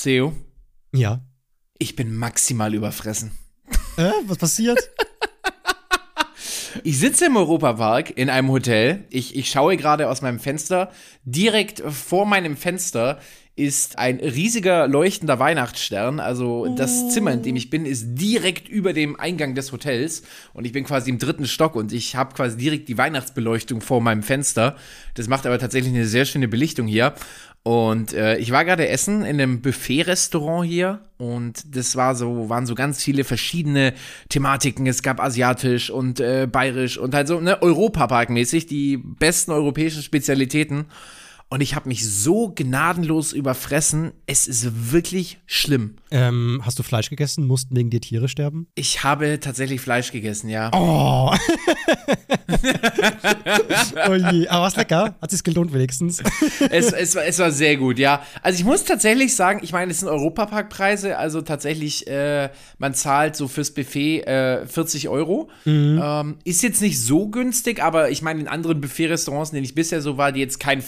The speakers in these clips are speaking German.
Theo, Ja. ich bin maximal überfressen. Äh, was passiert? Ich sitze im Europapark in einem Hotel. Ich, ich schaue gerade aus meinem Fenster. Direkt vor meinem Fenster ist ein riesiger leuchtender Weihnachtsstern. Also das Zimmer, in dem ich bin, ist direkt über dem Eingang des Hotels. Und ich bin quasi im dritten Stock und ich habe quasi direkt die Weihnachtsbeleuchtung vor meinem Fenster. Das macht aber tatsächlich eine sehr schöne Belichtung hier. Und äh, ich war gerade essen in einem Buffet-Restaurant hier und das war so, waren so ganz viele verschiedene Thematiken. Es gab asiatisch und äh, bayerisch und halt so, ne, Europapark-mäßig, die besten europäischen Spezialitäten. Und ich habe mich so gnadenlos überfressen. Es ist wirklich schlimm. ähm, hast du Fleisch gegessen? Mussten wegen dir Tiere sterben? Ich habe tatsächlich Fleisch gegessen, ja. Oh. oh je. Aber was lecker? Hat sich's gelohnt wenigstens? es, es, war, es war sehr gut, ja. Also ich muss tatsächlich sagen, ich meine, es sind Europaparkpreise, also tatsächlich, äh, man zahlt so fürs Buffet äh, 40 Euro. Ähm, ist jetzt nicht so günstig, aber ich meine, in anderen Buffet-Restaurants, in denen ich bisher so war, die jetzt kein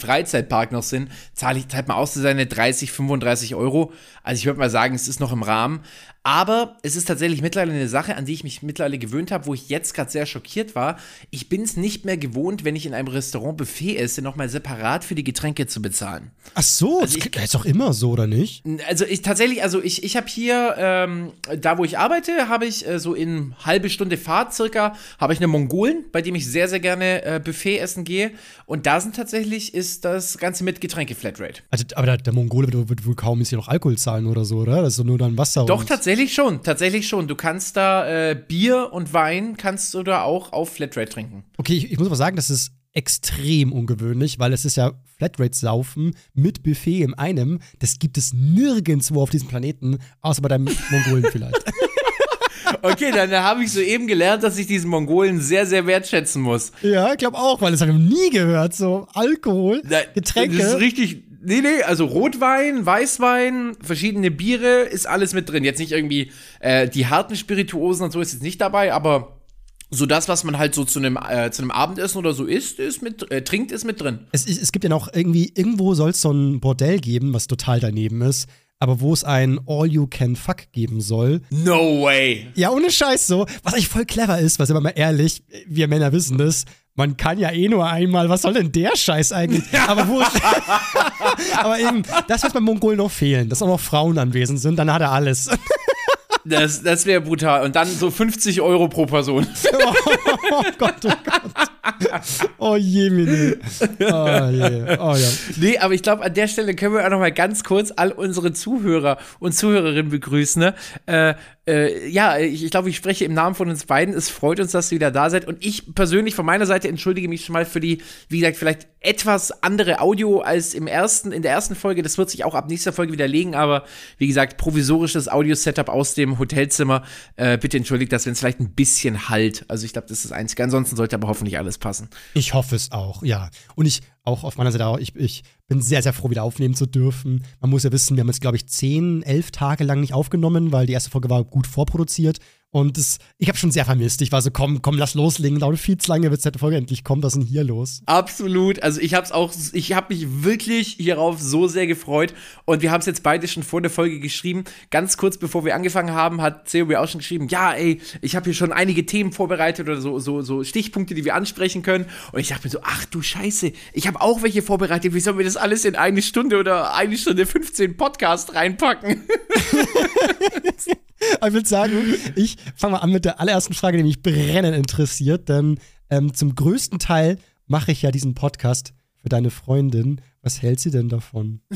Freizeitpark noch sind, zahle ich halt mal aus zu seine 30, 35 Euro. Also ich würde mal sagen, es ist noch im Rahmen. Aber es ist tatsächlich mittlerweile eine Sache, an die ich mich mittlerweile gewöhnt habe, wo ich jetzt gerade sehr schockiert war. Ich bin es nicht mehr gewohnt, wenn ich in einem Restaurant Buffet esse, nochmal separat für die Getränke zu bezahlen. Ach so, Also das ich- ist doch immer so, oder nicht? Also ich tatsächlich, also ich, ich habe hier, ähm, da wo ich arbeite, habe ich äh, so in halbe Stunde Fahrt circa, habe ich eine Mongolen, bei dem ich sehr, sehr gerne äh, Buffet essen gehe. Und da sind tatsächlich, ist das Ganze mit Getränke Flatrate. Also, aber der, der Mongole wird, wird wohl kaum jetzt hier noch Alkohol zahlen oder so, oder? Das ist doch nur dann Wasser. Doch, und tatsächlich schon, tatsächlich schon. Du kannst da äh, Bier und Wein kannst du da auch auf Flatrate trinken. Okay, ich, ich muss aber sagen, das ist extrem ungewöhnlich, weil es ist ja Flatrate-Saufen mit Buffet in einem. Das gibt es nirgendwo auf diesem Planeten, außer bei deinem Mongolen vielleicht. Okay, dann habe ich soeben gelernt, dass ich diesen Mongolen sehr, sehr wertschätzen muss. ja, ich glaube auch, weil das habe ich noch nie gehört. So Alkohol, Getränke. Das ist richtig. Nee, nee, also Rotwein, Weißwein, verschiedene Biere, ist alles mit drin. Jetzt nicht irgendwie äh, die harten Spirituosen und so ist jetzt nicht dabei, aber so das, was man halt so zu einem äh, zu einem Abendessen oder so isst, ist mit äh, trinkt, ist mit drin. Es, es gibt ja noch irgendwie, irgendwo soll es so ein Bordell geben, was total daneben ist, aber wo es ein All-You-Can-Fuck geben soll. No way. Ja, ohne Scheiß so. Was eigentlich voll clever ist, was aber mal ehrlich, wir Männer wissen das. Man kann ja eh nur einmal, was soll denn der Scheiß eigentlich? Aber wo Aber eben, das wird beim Mongol noch fehlen, dass auch noch Frauen anwesend sind, dann hat er alles. Das, das wäre brutal. Und dann so 50 Euro pro Person. oh Gott, oh Gott. Oh je, Mini. Oh je. Oh ja. Nee, aber ich glaube, an der Stelle können wir auch noch mal ganz kurz all unsere Zuhörer und Zuhörerinnen begrüßen. Ne? Äh, äh, ja, ich, ich glaube, ich spreche im Namen von uns beiden. Es freut uns, dass ihr wieder da seid. Und ich persönlich von meiner Seite entschuldige mich schon mal für die, wie gesagt, vielleicht etwas andere Audio als im ersten, in der ersten Folge. Das wird sich auch ab nächster Folge widerlegen. Aber wie gesagt, provisorisches Audio-Setup aus dem Hotelzimmer. Äh, bitte entschuldigt das, wenn es vielleicht ein bisschen halt. Also ich glaube, das ist das Einzige. Ansonsten sollte aber hoffentlich alles passen. Ich hoffe es auch, ja. Und ich auch auf meiner Seite auch, ich, ich bin sehr, sehr froh, wieder aufnehmen zu dürfen. Man muss ja wissen, wir haben jetzt, glaube ich, zehn, elf Tage lang nicht aufgenommen, weil die erste Folge war gut vorproduziert. Und das, ich habe schon sehr vermisst. Ich war so, komm, komm, lass loslegen. Dauert viel zu lange, wird die Folge endlich kommen. Was ist denn hier los? Absolut. Also ich hab's auch, ich habe mich wirklich hierauf so sehr gefreut. Und wir haben es jetzt beide schon vor der Folge geschrieben. Ganz kurz bevor wir angefangen haben, hat mir auch schon geschrieben, ja, ey, ich habe hier schon einige Themen vorbereitet oder so, so, so Stichpunkte, die wir ansprechen können. Und ich dachte mir so, ach du Scheiße, ich habe auch welche vorbereitet. Wie sollen wir das alles in eine Stunde oder eine Stunde 15 Podcast reinpacken? Ich würde sagen, ich fange mal an mit der allerersten Frage, die mich brennend interessiert. Denn ähm, zum größten Teil mache ich ja diesen Podcast für deine Freundin. Was hält sie denn davon?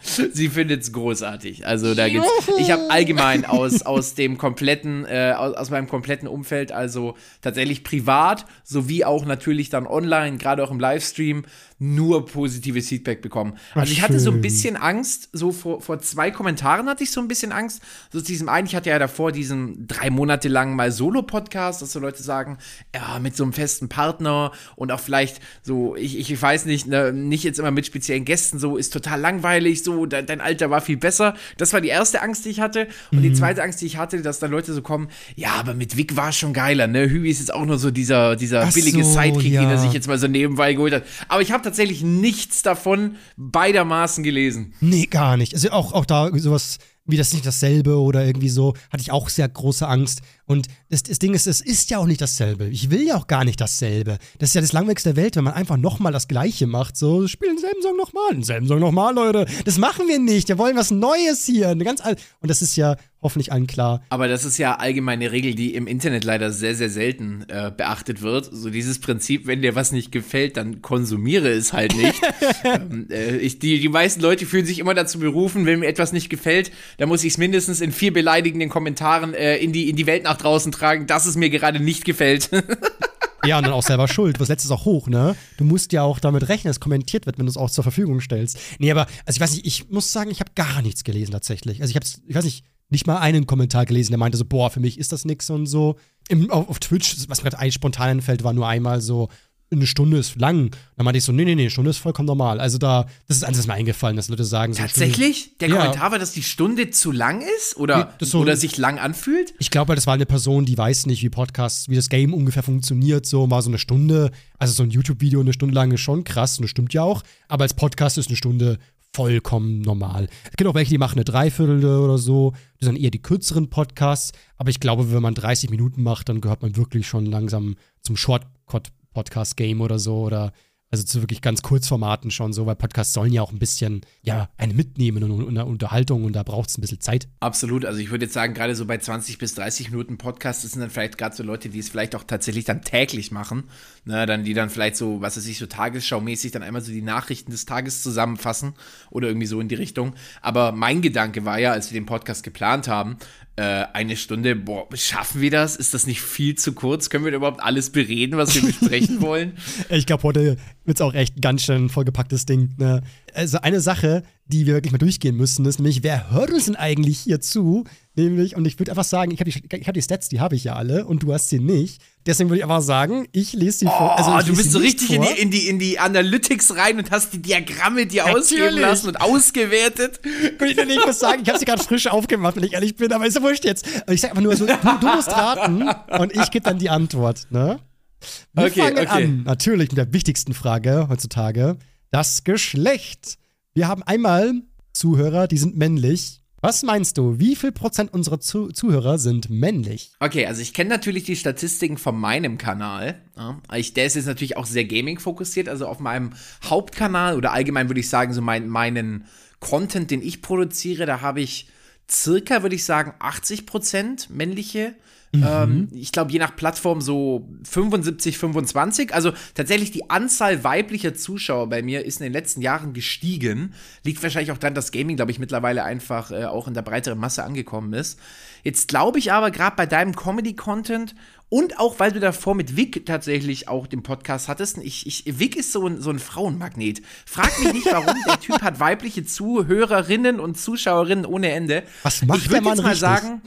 Sie findet's großartig. Also da gibt's. Ich habe allgemein aus, aus dem kompletten, äh, aus, aus meinem kompletten Umfeld, also tatsächlich privat, sowie auch natürlich dann online, gerade auch im Livestream, nur positives Feedback bekommen. Also ich hatte so ein bisschen Angst, so vor, vor zwei Kommentaren hatte ich so ein bisschen Angst. So zu diesem einen, ich hatte ja davor diesen drei Monate lang mal Solo-Podcast, dass so Leute sagen, ja, mit so einem festen Partner und auch vielleicht so, ich, ich weiß nicht, ne, nicht jetzt immer mit speziellen Gästen, so ist total langweilig, so, de, dein Alter war viel besser. Das war die erste Angst, die ich hatte. Und die zweite Angst, die ich hatte, dass dann Leute so kommen, ja, aber mit Vic war es schon geiler, ne? Hübi ist jetzt auch nur so dieser, dieser Ach billige so, Sidekick, den ja. er sich jetzt mal so nebenbei geholt hat. Aber ich habe tatsächlich nichts davon beidermaßen gelesen. Nee, gar nicht. Also auch, auch da sowas wie das nicht dasselbe oder irgendwie so, hatte ich auch sehr große Angst. Und das, das Ding ist, es ist ja auch nicht dasselbe. Ich will ja auch gar nicht dasselbe. Das ist ja das Langweiligste der Welt, wenn man einfach nochmal das Gleiche macht. So, spielen denselben Song nochmal, denselben Song nochmal, Leute. Das machen wir nicht. Wir wollen was Neues hier. Ganz Und das ist ja hoffentlich allen klar. Aber das ist ja allgemeine Regel, die im Internet leider sehr, sehr selten äh, beachtet wird. So dieses Prinzip, wenn dir was nicht gefällt, dann konsumiere es halt nicht. ähm, äh, ich, die, die meisten Leute fühlen sich immer dazu berufen, wenn mir etwas nicht gefällt, dann muss ich es mindestens in vier beleidigenden Kommentaren äh, in, die, in die Welt nach draußen tragen, dass es mir gerade nicht gefällt. Ja, und dann auch selber schuld. Was letztes auch hoch, ne? Du musst ja auch damit rechnen, dass kommentiert wird, wenn du es auch zur Verfügung stellst. Nee, aber, also ich weiß nicht, ich muss sagen, ich habe gar nichts gelesen tatsächlich. Also ich hab's, ich weiß nicht, nicht mal einen Kommentar gelesen, der meinte so, boah, für mich ist das nix und so. Im, auf, auf Twitch, was mir gerade spontan einfällt, war nur einmal so, eine Stunde ist lang. Dann meinte ich so, nee, nee, nee, eine Stunde ist vollkommen normal. Also da, das ist eins, was mir eingefallen, dass Leute sagen. So Tatsächlich? Der Ja. Kommentar war, dass die Stunde zu lang ist? Oder, Nee, so- oder sich lang anfühlt? Ich glaube, das war eine Person, die weiß nicht, wie Podcasts, wie das Game ungefähr funktioniert. So war so eine Stunde, also so ein YouTube-Video eine Stunde lang ist schon krass und das stimmt ja auch. Aber als Podcast ist eine Stunde vollkommen normal. Es gibt auch welche, die machen eine Dreiviertel oder so. Das sind eher die kürzeren Podcasts. Aber ich glaube, wenn man 30 Minuten macht, dann gehört man wirklich schon langsam zum Short-Podcast-Game oder so. Oder also zu wirklich ganz Kurzformaten schon so, weil Podcasts sollen ja auch ein bisschen, ja, einen mitnehmen und, und, Unterhaltung und da braucht es ein bisschen Zeit. Absolut. Also ich würde jetzt sagen, gerade so bei 20 bis 30 Minuten Podcast, das sind dann vielleicht gerade so Leute, die es vielleicht auch tatsächlich dann täglich machen. Ne, dann, die dann vielleicht so, was weiß ich, so tagesschaumäßig dann einmal so die Nachrichten des Tages zusammenfassen oder irgendwie so in die Richtung. Aber mein Gedanke war ja, als wir den Podcast geplant haben, äh, eine Stunde, boah, schaffen wir das? Ist das nicht viel zu kurz? Können wir überhaupt alles bereden, was wir besprechen wollen? Ich glaube, heute wird es auch echt ganz schön vollgepacktes Ding. Ne? Also eine Sache, die wir wirklich mal durchgehen müssen, ist nämlich, wer hört uns denn eigentlich hier zu? Nämlich, und ich würde einfach sagen, ich habe die, ich hab die Stats, die habe ich ja alle und du hast sie nicht. Deswegen würde ich einfach sagen, ich lese die vor. Also Oh, du bist so richtig in die, in, die, in die Analytics rein und hast die Diagramme dir ausgeben lassen und ausgewertet. Gut, ich, ich muss sagen, ich habe sie gerade frisch aufgemacht, wenn ich ehrlich bin, aber ist ja wurscht jetzt. Ich sage einfach nur so, du, du musst raten und ich gebe dann die Antwort, ne? Wir Okay, fangen okay. an, natürlich mit der wichtigsten Frage heutzutage, das Geschlecht. Wir haben einmal Zuhörer, die sind männlich. Was meinst du, wie viel Prozent unserer Zu Zuhörer sind männlich? Okay, also ich kenne natürlich die Statistiken von meinem Kanal. Ja. Ich, der ist jetzt natürlich auch sehr Gaming fokussiert. Also auf meinem Hauptkanal oder allgemein würde ich sagen, so mein, meinen Content, den ich produziere, da habe ich circa, würde ich sagen, 80% männliche. Ähm, ich glaube, je nach Plattform so 75, 25. Also tatsächlich die Anzahl weiblicher Zuschauer bei mir ist in den letzten Jahren gestiegen. Liegt wahrscheinlich auch daran, dass Gaming, glaube ich, mittlerweile einfach äh, auch in der breiteren Masse angekommen ist. Jetzt glaube ich aber, gerade bei deinem Comedy-Content und auch, weil du davor mit Vic tatsächlich auch den Podcast hattest, ich, ich, Vic ist so ein, so ein Frauenmagnet. Frag mich nicht, warum. der Typ hat weibliche Zuhörerinnen und Zuschauerinnen ohne Ende. Was macht ich der Mann jetzt mal richtig? sagen,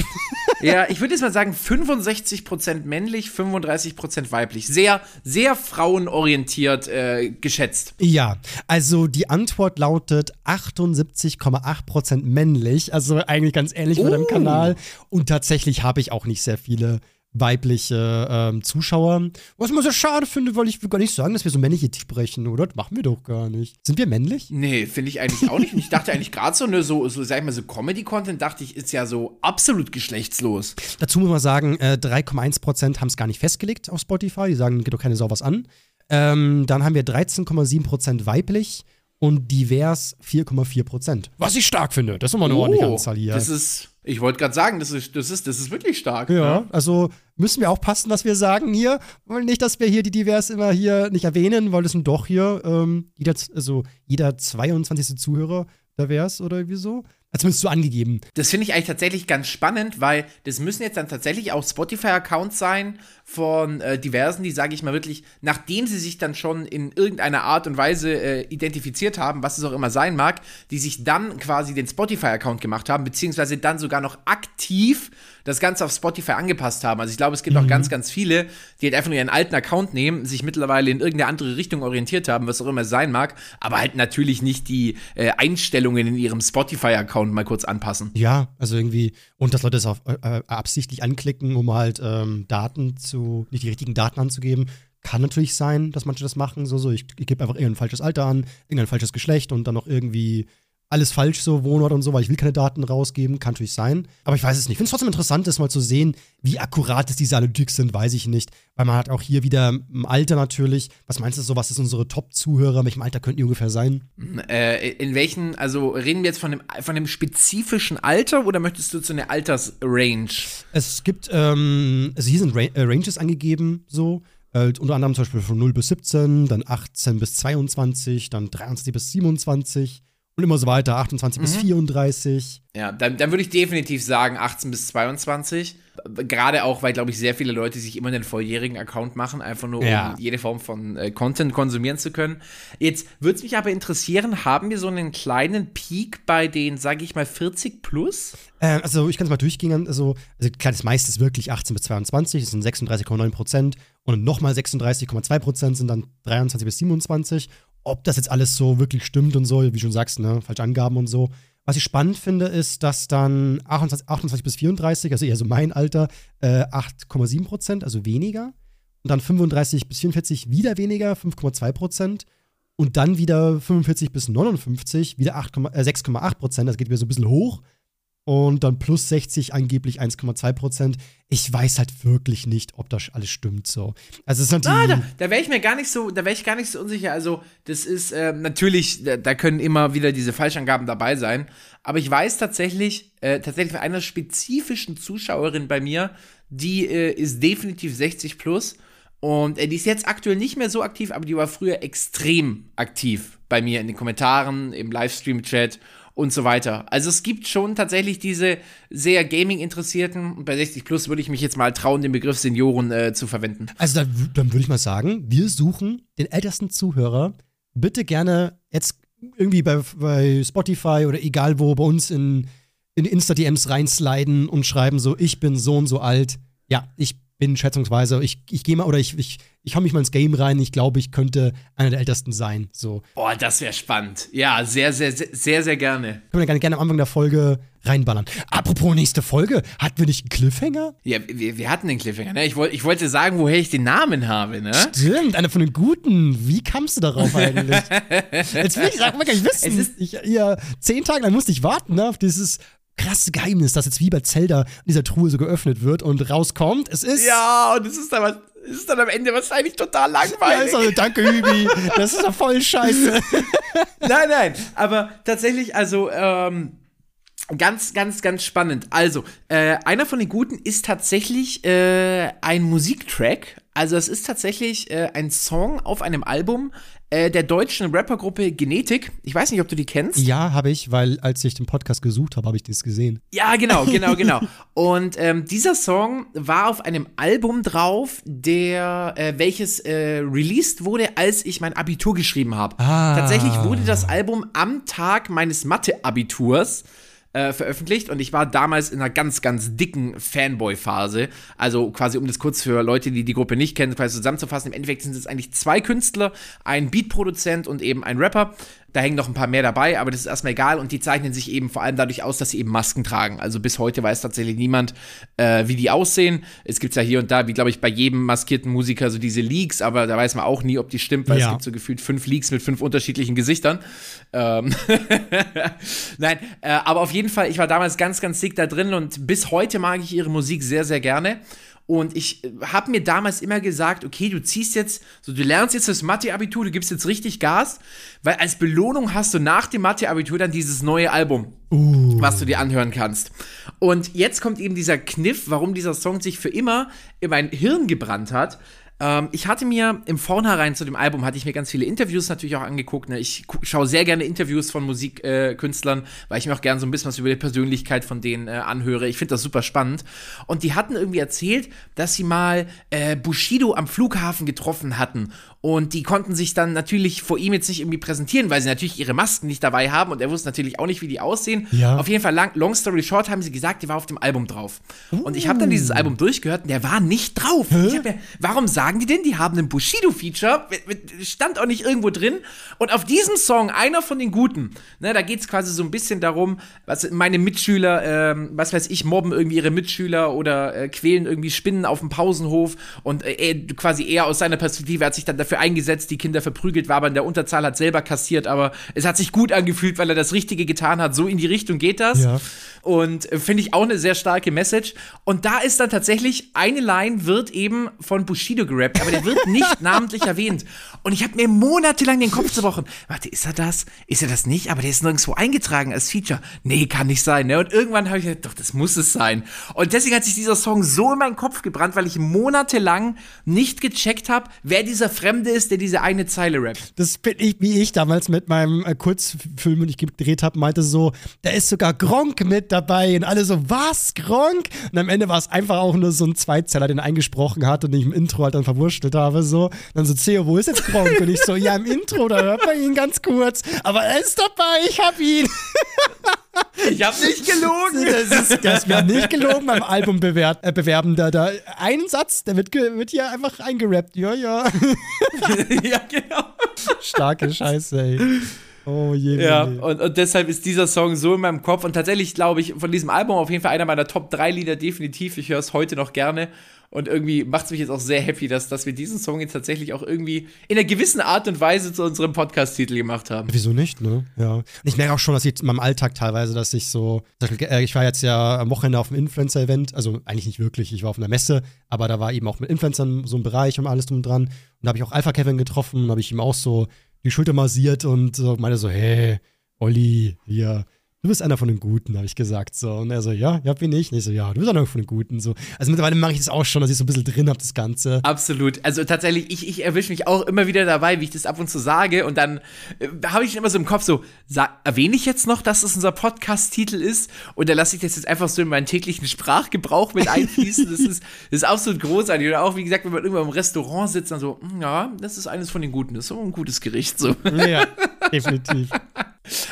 ja, ich würde jetzt mal sagen, 65% männlich, 35% weiblich. Sehr, sehr frauenorientiert äh, geschätzt. Ja, also die Antwort lautet 78,8% männlich, also eigentlich ganz ähnlich wie bei deinem Oh. Kanal. Und tatsächlich habe ich auch nicht sehr viele weibliche ähm, Zuschauer. Was ich immer sehr schade finde, weil ich will gar nicht sagen, dass wir so männliche sprechen, oder? Das machen wir doch gar nicht. Sind wir männlich? Nee, finde ich eigentlich auch nicht. Ich dachte eigentlich gerade so, ne, so, so, sag ich mal, so Comedy-Content, dachte ich, ist ja so absolut geschlechtslos. Dazu muss man sagen, äh, 3,1% haben es gar nicht festgelegt auf Spotify. Die sagen, geht doch keine Sau was an. Ähm, dann haben wir 13,7% weiblich und divers 4,4%. Was ich stark finde. Das ist immer eine ordentliche Anzahl hier. Oh, Das ist, ich wollte gerade sagen, das ist, das, ist, das ist wirklich stark. Ja, also müssen wir aufpassen, was wir sagen hier. Nicht, dass wir hier die Divers immer hier nicht erwähnen, weil das sind doch hier ähm, jeder, also jeder 22. Zuhörer divers oder irgendwie so. Hat zumindest so angegeben. Das finde ich eigentlich tatsächlich ganz spannend, weil das müssen jetzt dann tatsächlich auch Spotify-Accounts sein von äh, diversen, die, sage ich mal wirklich, nachdem sie sich dann schon in irgendeiner Art und Weise äh, identifiziert haben, was es auch immer sein mag, die sich dann quasi den Spotify-Account gemacht haben, beziehungsweise dann sogar noch aktiv das Ganze auf Spotify angepasst haben. Also ich glaube, es gibt auch ganz, ganz viele, die halt einfach nur ihren alten Account nehmen, sich mittlerweile in irgendeine andere Richtung orientiert haben, was auch immer es sein mag, aber halt natürlich nicht die äh, Einstellungen in ihrem Spotify-Account mal kurz anpassen. Ja, also irgendwie, und dass Leute es auf, äh, absichtlich anklicken, um halt ähm, Daten zu, nicht die richtigen Daten anzugeben, Kann natürlich sein, dass manche das machen. So, so ich, ich gebe einfach irgendein falsches Alter an, irgendein falsches Geschlecht und dann noch irgendwie alles falsch, so Wohnort und so, weil ich will keine Daten rausgeben, kann natürlich sein. Aber ich weiß es nicht. Ich finde es trotzdem interessant, das mal zu sehen, wie akkurat es diese Analytics sind, weiß ich nicht. Weil man hat auch hier wieder im Alter natürlich. Was meinst du so, was ist unsere Top-Zuhörer? In welchem Alter könnten die ungefähr sein? Äh, in welchen, also reden wir jetzt von dem, von dem spezifischen Alter oder möchtest du zu einer Altersrange? Es gibt, ähm, also hier sind Ra äh, Ranges angegeben, so. Äh, unter anderem zum Beispiel von 0 bis 17, dann 18 bis 22, dann 23 bis 27 und immer so weiter, 28 mhm. bis 34. Ja, dann, dann würde ich definitiv sagen 18 bis 22. Gerade auch, weil, glaube ich, sehr viele Leute sich immer einen volljährigen Account machen, einfach nur, um jede Form von äh, Content konsumieren zu können. Jetzt würde es mich aber interessieren, haben wir so einen kleinen Peak bei den, sage ich mal, 40 plus? Äh, also, ich kann es mal durchgehen. Also, also, klar, das meiste ist wirklich 18 bis 22, das sind 36,9 Prozent. Und nochmal 36,2 Prozent sind dann 23 bis 27 ob das jetzt alles so wirklich stimmt und so, wie du schon sagst, ne, falsche Angaben und so. Was ich spannend finde, ist, dass dann 28, 28 bis 34, also eher so mein Alter, äh, 8,7 Prozent, also weniger. Und dann 35 bis 44 wieder weniger, 5,2 Prozent. Und dann wieder 45 bis 59, wieder 6,8 äh, Prozent, das geht wieder so ein bisschen hoch und dann plus 60 angeblich 1,2 Prozent. Ich weiß halt wirklich nicht, ob das alles stimmt so. Also es ist natürlich. Ah, da, da wäre ich mir gar nicht so, da wäre ich gar nicht so unsicher. Also das ist äh, natürlich, da, da, können immer wieder diese Falschangaben dabei sein. Aber ich weiß tatsächlich, äh, tatsächlich von einer spezifischen Zuschauerin bei mir, die äh, ist definitiv 60 plus. Und äh, die ist jetzt aktuell nicht mehr so aktiv, aber die war früher extrem aktiv bei mir in den Kommentaren, im Livestream-Chat und so weiter. Also es gibt schon tatsächlich diese sehr Gaming-Interessierten bei 60 Plus würde ich mich jetzt mal trauen, den Begriff Senioren äh, zu verwenden. Also da, dann würde ich mal sagen, wir suchen den ältesten Zuhörer. Bitte gerne jetzt irgendwie bei, bei Spotify oder egal wo bei uns in, in Insta-DMs reinsliden und schreiben so, ich bin so und so alt. Ja, ich bin schätzungsweise, ich, ich gehe mal oder ich, ich, ich hau mich mal ins Game rein. Ich glaube, ich könnte einer der Ältesten sein. So. Boah, das wäre spannend. Ja, sehr, sehr, sehr, sehr, sehr gerne. Können wir gerne, gerne am Anfang der Folge reinballern. Apropos nächste Folge, hatten wir nicht einen Cliffhanger? Ja, wir, wir hatten den Cliffhanger, ne? Ich, wollt, ich wollte sagen, woher ich den Namen habe, ne? Stimmt, einer von den Guten. Wie kamst du darauf eigentlich? Jetzt will ich sagen, gar nicht wissen. Es ist, ich, ja, zehn Tage lang musste ich warten, ne, auf dieses krasse Geheimnis, das jetzt wie bei Zelda in dieser Truhe so geöffnet wird und rauskommt. Es ist. Ja, und es ist dann, es ist dann am Ende wahrscheinlich total langweilig. Ja, ist also, danke, Hübi. Das ist doch voll scheiße. nein, nein. Aber tatsächlich, also, ähm, Ganz, ganz, ganz spannend. Also, äh, einer von den guten ist tatsächlich äh, ein Musiktrack. Also, es ist tatsächlich äh, ein Song auf einem Album äh, der deutschen Rappergruppe Genetik. Ich weiß nicht, ob du die kennst. Ja, habe ich, weil als ich den Podcast gesucht habe, habe ich das gesehen. Ja, genau, genau, genau. Und ähm, dieser Song war auf einem Album drauf, der äh, welches äh, released wurde, als ich mein Abitur geschrieben habe. Ah. Tatsächlich wurde das Album am Tag meines Mathe-Abiturs äh, veröffentlicht und ich war damals in einer ganz, ganz dicken Fanboy-Phase. Also quasi, um das kurz für Leute, die die Gruppe nicht kennen, quasi zusammenzufassen, im Endeffekt sind es eigentlich zwei Künstler, ein Beatproduzent und eben ein Rapper. Da hängen noch ein paar mehr dabei, aber das ist erstmal egal und die zeichnen sich eben vor allem dadurch aus, dass sie eben Masken tragen. Also bis heute weiß tatsächlich niemand, äh, wie die aussehen. Es gibt ja hier und da, wie glaube ich bei jedem maskierten Musiker, so diese Leaks, aber da weiß man auch nie, ob die stimmt, weil ja. es gibt so gefühlt fünf Leaks mit fünf unterschiedlichen Gesichtern. Ähm Nein, äh, aber auf jeden Fall, ich war damals ganz, ganz dick da drin und bis heute mag ich ihre Musik sehr, sehr gerne. Und ich äh, habe mir damals immer gesagt, okay, du ziehst jetzt, so du lernst jetzt das Mathe-Abitur, du gibst jetzt richtig Gas, weil als Belohnung hast du nach dem Mathe-Abitur dann dieses neue Album, uh. was du dir anhören kannst. Und jetzt kommt eben dieser Kniff, warum dieser Song sich für immer in mein Hirn gebrannt hat. Ähm, ich hatte mir im Vornherein zu dem Album, hatte ich mir ganz viele Interviews natürlich auch angeguckt. Ne? Ich schaue sehr gerne Interviews von Musikkünstlern, äh, weil ich mir auch gerne so ein bisschen was über die Persönlichkeit von denen äh, anhöre. Ich finde das super spannend. Und die hatten irgendwie erzählt, dass sie mal äh, Bushido am Flughafen getroffen hatten und die konnten sich dann natürlich vor ihm jetzt nicht irgendwie präsentieren, weil sie natürlich ihre Masken nicht dabei haben und er wusste natürlich auch nicht, wie die aussehen. Ja. Auf jeden Fall, lang, long story short, haben sie gesagt, der war auf dem Album drauf. Uh. Und ich habe dann dieses. Album durchgehört und der war nicht drauf. Mir, warum sagen sagen die denn? Die haben einen Bushido-Feature, stand auch nicht irgendwo drin. Und auf diesem Song, einer von den guten, ne, da geht es quasi so ein bisschen darum, was meine Mitschüler, ähm, was weiß ich, mobben irgendwie ihre Mitschüler oder äh, quälen irgendwie Spinnen auf dem Pausenhof. Und äh, quasi er aus seiner Perspektive hat sich dann dafür eingesetzt, die Kinder verprügelt, war aber in der Unterzahl, hat selber kassiert, aber es hat sich gut angefühlt, weil er das Richtige getan hat. So in die Richtung geht das. Ja. Und äh, finde ich auch eine sehr starke Message. Und da ist dann tatsächlich eine Line wird eben von Bushido gerappt, aber der wird nicht namentlich erwähnt. Und ich habe mir monatelang den Kopf zerbrochen. Warte, ist er das? Ist er das nicht? Aber der ist nirgendwo eingetragen als Feature. Nee, kann nicht sein. Ne? Und irgendwann habe ich gedacht, doch, das muss es sein. Und deswegen hat sich dieser Song so in meinen Kopf gebrannt, weil ich monatelang nicht gecheckt habe, wer dieser Fremde ist, der diese eine Zeile rappt. Das bin ich, wie ich damals mit meinem äh, Kurzfilm, den ich gedreht habe, meinte so, da ist sogar Gronk mit dabei. Und alle so, was, Gronk? Und am Ende war es einfach auch nur so ein Zweizeller, den eingesprochen hat und ich im Intro halt dann verwurschtelt habe. So. Und dann so, Theo, wo ist jetzt Gronk? Und ich so, ja, im Intro, da hört man ihn ganz kurz. Aber er ist dabei, ich hab ihn. Ich hab nicht gelogen. Das ist, das wir haben nicht gelogen beim Album bewert, äh, bewerben. Da, da, ein Satz, der wird, wird hier einfach eingerappt. Ja, ja. ja, genau. Starke Scheiße, ey. Oh je. Ja, und, und deshalb ist dieser Song so in meinem Kopf und tatsächlich glaube ich von diesem Album auf jeden Fall einer meiner Top 3 Lieder definitiv. Ich höre es heute noch gerne und irgendwie macht es mich jetzt auch sehr happy, dass, dass wir diesen Song jetzt tatsächlich auch irgendwie in einer gewissen Art und Weise zu unserem Podcast-Titel gemacht haben. Wieso nicht, ne? Ja. Ich merke auch schon, dass ich in meinem Alltag teilweise, dass ich so, äh, ich war jetzt ja am Wochenende auf einem Influencer-Event, also eigentlich nicht wirklich, ich war auf einer Messe, aber da war eben auch mit Influencern so ein Bereich und alles drum und dran. Und da habe ich auch Alpha Kevin getroffen und habe ich ihm auch so die Schulter massiert und so, meinte so, hey, Olli, hier, du bist einer von den Guten, habe ich gesagt. So. Und er so, ja, ja, bin ich. Und ich so, ja, du bist einer von den Guten. So. Also mittlerweile mache ich das auch schon, dass ich so ein bisschen drin habe, das Ganze. Absolut. Also tatsächlich, ich, ich erwische mich auch immer wieder dabei, wie ich das ab und zu sage. Und dann äh, habe ich immer so im Kopf so, erwähne ich jetzt noch, dass das unser Podcast-Titel ist? Oder lasse ich das jetzt einfach so in meinen täglichen Sprachgebrauch mit einfließen? das, ist, das ist absolut großartig. Oder auch, wie gesagt, wenn man irgendwann im Restaurant sitzt, dann so, hm, ja, das ist eines von den Guten. Das ist so ein gutes Gericht. So. Ja, definitiv.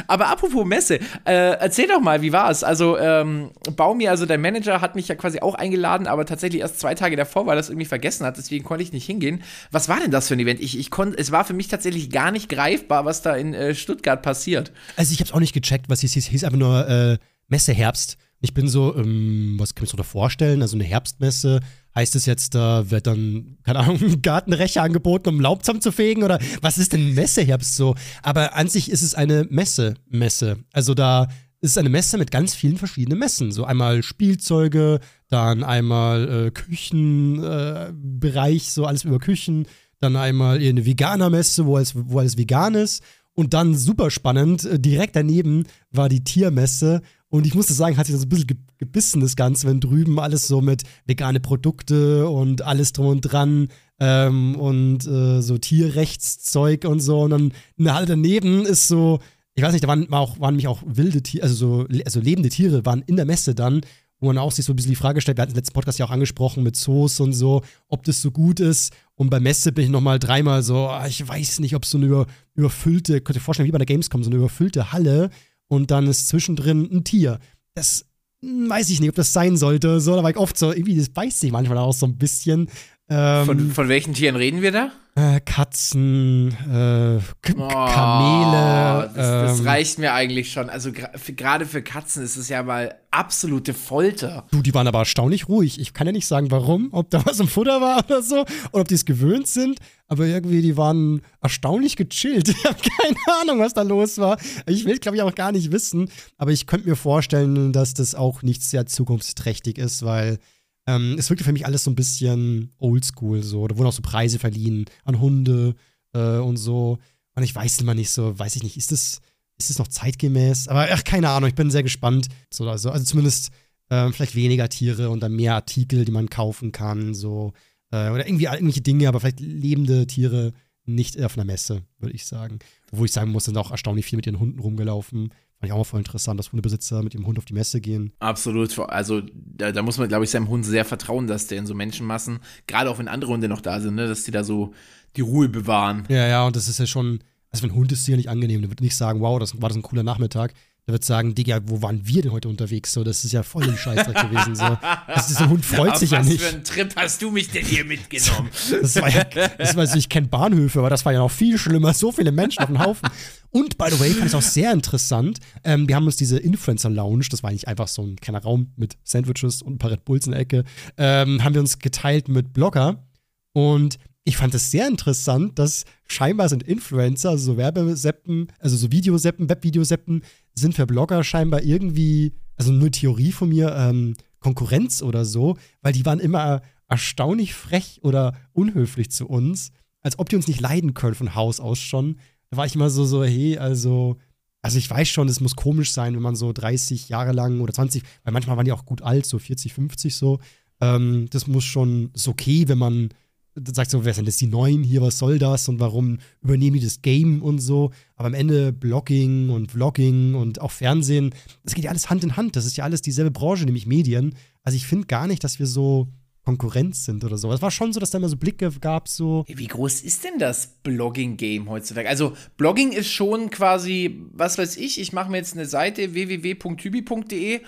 Aber apropos Messe, äh, erzähl doch mal, wie war es? Also, ähm, Baumi, also dein Manager, hat mich ja quasi auch eingeladen, aber tatsächlich erst zwei Tage davor, weil er das irgendwie vergessen hat, deswegen konnte ich nicht hingehen. Was war denn das für ein Event? Ich, ich konnte, es war für mich tatsächlich gar nicht greifbar, was da in äh, Stuttgart passiert. Also, ich habe auch nicht gecheckt, was hieß. Es hieß einfach nur äh, Messe Herbst. Ich bin so, ähm, was kann ich mir so da vorstellen? Also, eine Herbstmesse Heißt es jetzt, da wird dann, keine Ahnung, Gartenrecher angeboten, um Laub zu fegen? Oder was ist denn Messeherbst so? Aber an sich ist es eine Messe, Messe. Also da ist eine Messe mit ganz vielen verschiedenen Messen. So einmal Spielzeuge, dann einmal äh, Küchenbereich, äh, so alles über Küchen, dann einmal eine Veganer-Messe, wo alles, wo alles vegan ist. Und dann super spannend, äh, direkt daneben war die Tiermesse und ich musste sagen, hat sich das ein bisschen gebissen, das Ganze, wenn drüben alles so mit vegane Produkte und alles drum und dran ähm, und äh, so Tierrechtszeug und so. Und dann in der Halle daneben ist so, ich weiß nicht, da waren, auch, waren mich auch wilde Tiere, also so also lebende Tiere waren in der Messe dann, wo man auch sich so ein bisschen die Frage stellt, wir hatten im letzten Podcast ja auch angesprochen mit Zoos und so, ob das so gut ist. Und bei Messe bin ich nochmal dreimal so, ah, ich weiß nicht, ob so eine über, überfüllte, könnt ihr vorstellen, wie bei der Gamescom, so eine überfüllte Halle und dann ist zwischendrin ein Tier. Das weiß ich nicht, ob das sein sollte. So, da war ich oft so, irgendwie, das beißt sich manchmal auch so ein bisschen. Ähm, von, von welchen Tieren reden wir da? Äh, Katzen, äh, oh, Kamele. Das, das, ähm, reicht mir eigentlich schon. Also gerade für Katzen ist es ja mal absolute Folter. Du, die waren aber erstaunlich ruhig. Ich kann ja nicht sagen, warum, ob da was im Futter war oder so, oder ob die es gewöhnt sind, aber irgendwie, die waren erstaunlich gechillt. Ich habe keine Ahnung, was da los war. Ich will, glaube ich, auch gar nicht wissen, aber ich könnte mir vorstellen, dass das auch nicht sehr zukunftsträchtig ist, weil ähm, es wirkte für mich alles so ein bisschen oldschool, so. Da wurden auch so Preise verliehen an Hunde äh, und so. Und ich weiß immer nicht so, weiß ich nicht, ist das, ist das noch zeitgemäß? Aber ach, keine Ahnung, ich bin sehr gespannt. So, also, also zumindest äh, vielleicht weniger Tiere und dann mehr Artikel, die man kaufen kann, so. Äh, oder irgendwie irgendwelche Dinge, aber vielleicht lebende Tiere nicht auf einer Messe, würde ich sagen. Wo ich sagen muss, sind auch erstaunlich viel mit ihren Hunden rumgelaufen. Fand ich auch mal voll interessant, dass Hundebesitzer mit ihrem Hund auf die Messe gehen. Absolut. Also da, da muss man, glaube ich, seinem Hund sehr vertrauen, dass der in so Menschenmassen, gerade auch wenn andere Hunde noch da sind, ne, dass die da so die Ruhe bewahren. Ja, ja, und das ist ja schon, also wenn ein Hund ist sicher nicht angenehm, der wird nicht sagen, wow, das war das ein cooler Nachmittag. Der wird sagen, Digga, wo waren wir denn heute unterwegs? So, das ist ja voll ein Scheißdreck gewesen. So. Das ist, der Hund freut sich ja was nicht. für einen Trip hast du mich denn hier mitgenommen? Das war ja, das war, also ich kenne Bahnhöfe, aber das war ja noch viel schlimmer. So viele Menschen auf dem Haufen. Und by the way, fand ich auch sehr interessant. Ähm, wir haben uns diese Influencer Lounge, das war eigentlich einfach so ein kleiner Raum mit Sandwiches und ein paar Red Bulls in der Ecke, ähm, haben wir uns geteilt mit Blogger. Und ich fand es sehr interessant, dass scheinbar sind Influencer, also so Werbeseppen, also so Videoseppen, Webvideoseppen, sind für Blogger scheinbar irgendwie, also nur Theorie von mir, ähm, Konkurrenz oder so, weil die waren immer erstaunlich frech oder unhöflich zu uns, als ob die uns nicht leiden können von Haus aus schon. Da war ich immer so, so, hey, also, also ich weiß schon, es muss komisch sein, wenn man so 30 Jahre lang oder 20, weil manchmal waren die auch gut alt, so 40, 50 so. Ähm, das muss schon, ist okay, wenn man sagt so, wer sind das die Neuen hier, was soll das und warum übernehmen die das Game und so. Aber am Ende Blogging und Vlogging und auch Fernsehen, das geht ja alles Hand in Hand. Das ist ja alles dieselbe Branche, nämlich Medien. Also ich finde gar nicht, dass wir so Konkurrenz sind oder so. Es war schon so, dass da immer so Blicke gab, so. Wie groß ist denn das Blogging-Game heutzutage? Also, Blogging ist schon quasi, was weiß ich, ich mache mir jetzt eine Seite www.tybi.de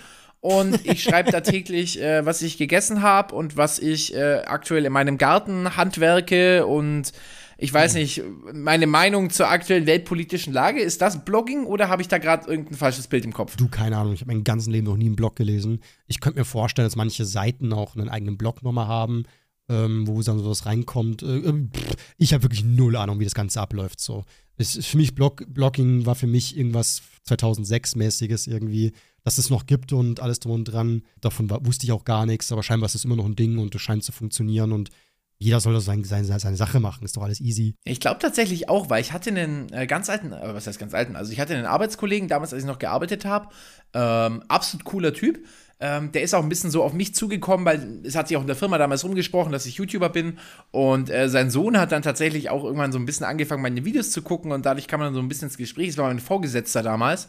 und ich schreibe da täglich, äh, was ich gegessen habe und was ich äh, aktuell in meinem Garten handwerke und ich weiß nicht, meine Meinung zur aktuellen weltpolitischen Lage, ist das Blogging oder habe ich da gerade irgendein falsches Bild im Kopf? Du, keine Ahnung, ich habe mein ganzes Leben noch nie einen Blog gelesen. Ich könnte mir vorstellen, dass manche Seiten auch einen eigenen Blog nochmal haben, ähm, wo dann sowas reinkommt. Äh, äh, pff, ich habe wirklich null Ahnung, wie das Ganze abläuft. So. Es für mich Blog, Blogging war für mich irgendwas 2006-mäßiges irgendwie, dass es noch gibt und alles drum und dran. Davon wusste ich auch gar nichts, aber scheinbar ist es immer noch ein Ding und es scheint zu funktionieren und jeder soll das sein, seine, Sache machen, ist doch alles easy. Ich glaube tatsächlich auch, weil ich hatte einen äh, ganz alten, äh, was heißt ganz alten, also ich hatte einen Arbeitskollegen damals, als ich noch gearbeitet habe, ähm, absolut cooler Typ. Ähm, der ist auch ein bisschen so auf mich zugekommen, weil es hat sich auch in der Firma damals rumgesprochen, dass ich YouTuber bin. Und äh, sein Sohn hat dann tatsächlich auch irgendwann so ein bisschen angefangen, meine Videos zu gucken und dadurch kam man so ein bisschen ins Gespräch. Das war mein Vorgesetzter damals.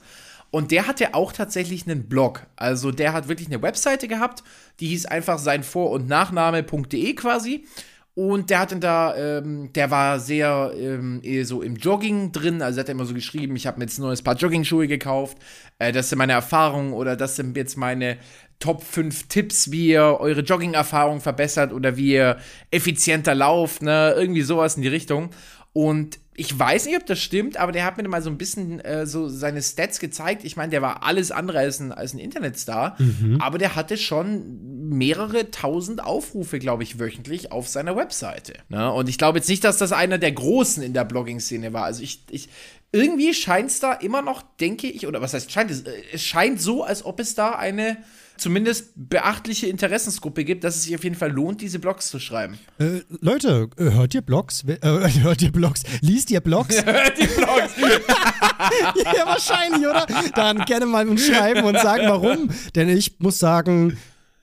Und der hatte auch tatsächlich einen Blog. Also der hat wirklich eine Webseite gehabt, die hieß einfach sein Vor- und Nachname.de quasi. Und der hat dann da, ähm, der war sehr ähm, eher so im Jogging drin. Also hat er immer so geschrieben, ich habe mir jetzt ein neues Paar Jogging-Schuhe gekauft. Äh, das sind meine Erfahrungen oder das sind jetzt meine Top 5 Tipps, wie ihr eure Jogging-Erfahrung verbessert oder wie ihr effizienter lauft, ne? Irgendwie sowas in die Richtung. Und ich weiß nicht, ob das stimmt, aber der hat mir mal so ein bisschen äh, so seine Stats gezeigt. Ich meine, der war alles andere als ein, als ein Internetstar, aber der hatte schon mehrere tausend Aufrufe, glaube ich, wöchentlich auf seiner Webseite. Ne? Und ich glaube jetzt nicht, dass das einer der Großen in der Blogging-Szene war. Also ich, ich irgendwie scheint es da immer noch, denke ich, oder was heißt scheint es? Äh, Es scheint so, als ob es da eine zumindest beachtliche Interessensgruppe gibt, dass es sich auf jeden Fall lohnt, diese Blogs zu schreiben. Äh, Leute, äh, hört ihr Blogs? Äh, hört ihr Blogs? Liest ihr Blogs? die Blogs. ja, wahrscheinlich, oder? Dann gerne mal uns schreiben und sagen, warum. Denn ich muss sagen,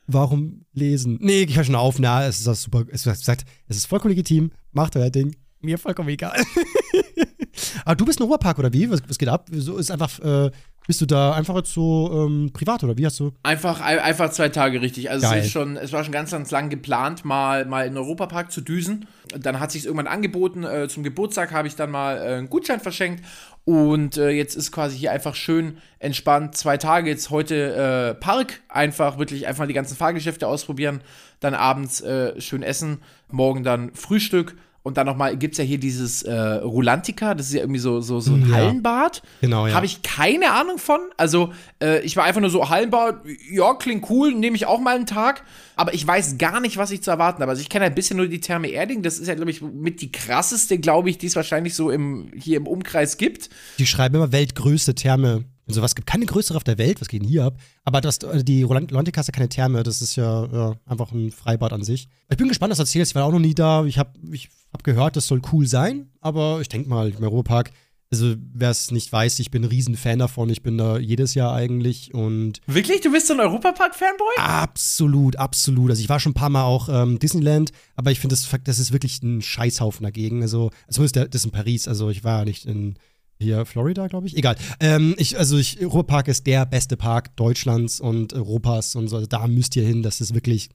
warum lesen? Nee, ich höre schon auf. Na, es ist das super. Es ist, es ist vollkommen legitim. Macht euer Ding. Mir vollkommen egal. Aber du bist ein Ruhrpark, oder wie? Was, was geht ab? So ist einfach, äh, bist du da einfach jetzt so ähm, privat, oder wie hast du? Einfach, ein- einfach zwei Tage richtig. Also Geil. es, ist schon, es war schon ganz, ganz lang geplant, mal, mal in den Europapark zu düsen. Dann hat sich irgendwann angeboten. Äh, zum Geburtstag habe ich dann mal äh, einen Gutschein verschenkt. Und äh, jetzt ist quasi hier einfach schön entspannt. Zwei Tage jetzt heute äh, Park. Einfach wirklich einfach die ganzen Fahrgeschäfte ausprobieren. Dann abends äh, schön essen. Morgen dann Frühstück. Und dann nochmal, gibt es ja hier dieses äh, Rulantica, das ist ja irgendwie so, so, so ein Ja. Hallenbad. Genau, ja. Habe ich keine Ahnung von. Also, äh, ich war einfach nur so, Hallenbad, ja, klingt cool, nehme ich auch mal einen Tag. Aber ich weiß gar nicht, was ich zu erwarten habe. Also, ich kenne ein bisschen nur die Therme Erding. Das ist ja, glaube ich, mit die krasseste, glaube ich, die es wahrscheinlich so im, hier im Umkreis gibt. Die schreiben immer weltgrößte Therme. Und sowas gibt keine größere auf der Welt, was geht denn hier ab? Aber das, äh, die Rolantica ist ja keine Therme, das ist ja, ja einfach ein Freibad an sich. Ich bin gespannt, was du erzählst. Ich war auch noch nie da. Ich habe ich hab gehört, das soll cool sein, aber ich denke mal, im Europapark, also wer es nicht weiß, ich bin ein Riesen-Fan davon. Ich bin da jedes Jahr eigentlich und Wirklich? Du bist so ein Europapark-Fanboy? Absolut, absolut. Also ich war schon ein paar Mal auch ähm, Disneyland, aber ich finde, das, das ist wirklich ein Scheißhaufen dagegen. Also zumindest das in Paris. Also ich war nicht in hier Florida, glaube ich. Egal. Ähm, ich, also ich, Ruhrpark ist der beste Park Deutschlands und Europas und so. Also da müsst ihr hin. Das ist wirklich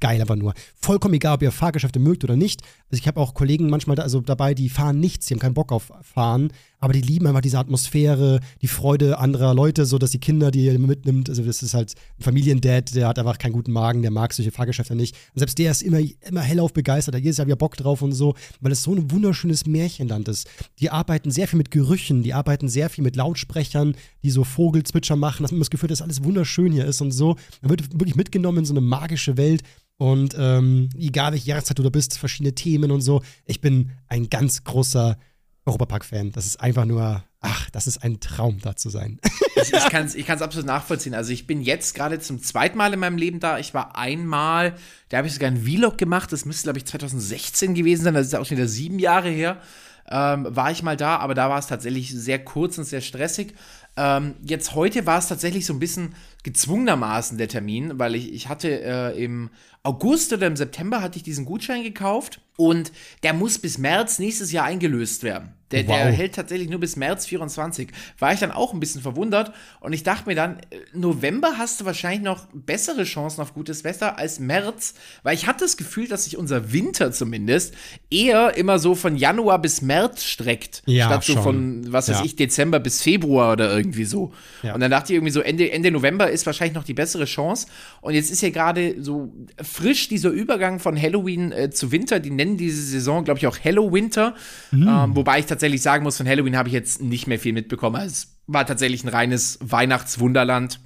geil einfach nur. Vollkommen egal, ob ihr Fahrgeschäfte mögt oder nicht. Also ich habe auch Kollegen manchmal da, also dabei, die fahren nichts, die haben keinen Bock auf Fahren, aber die lieben einfach diese Atmosphäre, die Freude anderer Leute, so dass die Kinder, die er mitnimmt, also das ist halt ein Familiendad, der hat einfach keinen guten Magen, der mag solche Fahrgeschäfte nicht. Und selbst der ist immer, immer hellauf begeistert, da jedes Jahr wieder Bock drauf und so, weil es so ein wunderschönes Märchenland ist. Die arbeiten sehr viel mit Gerüchen, die arbeiten sehr viel mit Lautsprechern, die so Vogelzwitscher machen, dass man das Gefühl, dass alles wunderschön hier ist und so. Man wird wirklich mitgenommen in so eine magische Welt. Und ähm, egal welche Jahreszeit du da bist, verschiedene Themen und so. Ich bin ein ganz großer Europapark-Fan. Das ist einfach nur, ach, das ist ein Traum, da zu sein. ich ich kann es ich absolut nachvollziehen. Also ich bin jetzt gerade zum zweiten Mal in meinem Leben da. Ich war einmal, da habe ich sogar einen Vlog gemacht. Das müsste, glaube ich, 2016 gewesen sein. Das ist auch schon wieder sieben Jahre her. Ähm, war ich mal da, aber da war es tatsächlich sehr kurz und sehr stressig. Ähm, jetzt heute war es tatsächlich so ein bisschen gezwungenermaßen der Termin, weil ich, ich hatte äh, im August oder im September hatte ich diesen Gutschein gekauft und der muss bis März nächstes Jahr eingelöst werden. Der, wow. der hält tatsächlich nur bis März 24. War ich dann auch ein bisschen verwundert und ich dachte mir dann, äh, November hast du wahrscheinlich noch bessere Chancen auf gutes Wetter als März, weil ich hatte das Gefühl, dass sich unser Winter zumindest eher immer so von Januar bis März streckt, ja, statt so schon. von, was weiß ja. ich, Dezember bis Februar oder irgendwie so. Ja. Und dann dachte ich irgendwie so, Ende, Ende November ist wahrscheinlich noch die bessere Chance. Und jetzt ist ja gerade so frisch dieser Übergang von Halloween äh, zu Winter. Die nennen diese Saison, glaube ich, auch Hallowinter. Mhm. Ähm, wobei ich tatsächlich sagen muss, von Halloween habe ich jetzt nicht mehr viel mitbekommen. Also es war tatsächlich ein reines Weihnachtswunderland.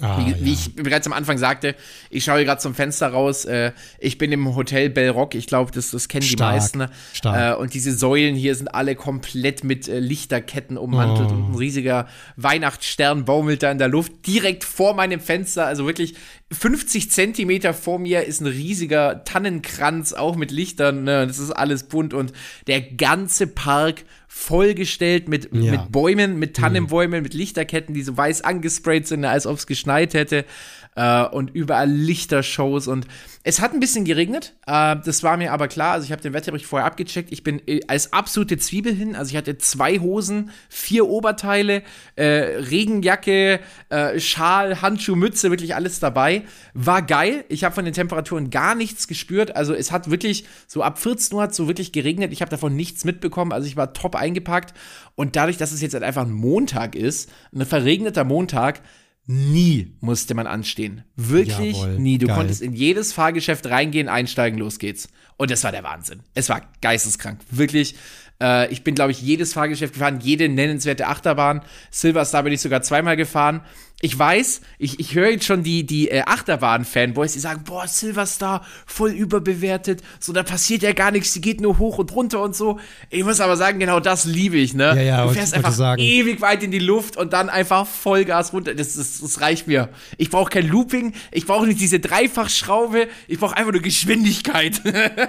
Ah, wie, ja. wie, ich bereits am Anfang sagte, ich schaue gerade zum Fenster raus. Äh, ich bin im Hotel Bellrock. Ich glaube, das, das kennen Stark. die meisten. Stark. Äh, und diese Säulen hier sind alle komplett mit äh, Lichterketten ummantelt. Oh. Und ein riesiger Weihnachtsstern baumelt da in der Luft direkt vor meinem Fenster. Also wirklich 50 Zentimeter vor mir ist ein riesiger Tannenkranz, auch mit Lichtern. Ne? Das ist alles bunt und der ganze Park vollgestellt mit, ja. mit Bäumen, mit Tannenbäumen, mhm. mit Lichterketten, die so weiß angesprayt sind, als ob es geschneit hätte. Äh, und überall Lichtershows und es hat ein bisschen geregnet. Äh, das war mir aber klar. Also ich habe den Wetterbericht vorher abgecheckt. Ich bin äh, als absolute Zwiebel hin. Also ich hatte zwei Hosen, vier Oberteile, äh, Regenjacke, äh, Schal, Handschuh, Mütze, wirklich alles dabei. War geil. Ich habe von den Temperaturen gar nichts gespürt. Also es hat wirklich so ab 14 Uhr hat so wirklich geregnet. Ich habe davon nichts mitbekommen. Also ich war top eingepackt. Und dadurch, dass es jetzt halt einfach ein Montag ist, ein verregneter Montag, nie musste man anstehen. Wirklich Jawohl, nie. Du geil. konntest in jedes Fahrgeschäft reingehen, einsteigen, los geht's. Und das war der Wahnsinn. Es war geisteskrank. Wirklich. Äh, ich bin, glaube ich, jedes Fahrgeschäft gefahren, jede nennenswerte Achterbahn. Silverstar bin ich sogar zweimal gefahren ich weiß, ich, ich höre jetzt schon die, die äh, Achterbahn-Fanboys, die sagen, boah, Silverstar, voll überbewertet, so, da passiert ja gar nichts, die geht nur hoch und runter und so. Ich muss aber sagen, genau das liebe ich, ne? Ja, ja, du fährst einfach sagen. ewig weit in die Luft und dann einfach Vollgas runter. Das, das, das reicht mir. Ich brauche kein Looping, ich brauche nicht diese Dreifachschraube, ich brauche einfach nur Geschwindigkeit.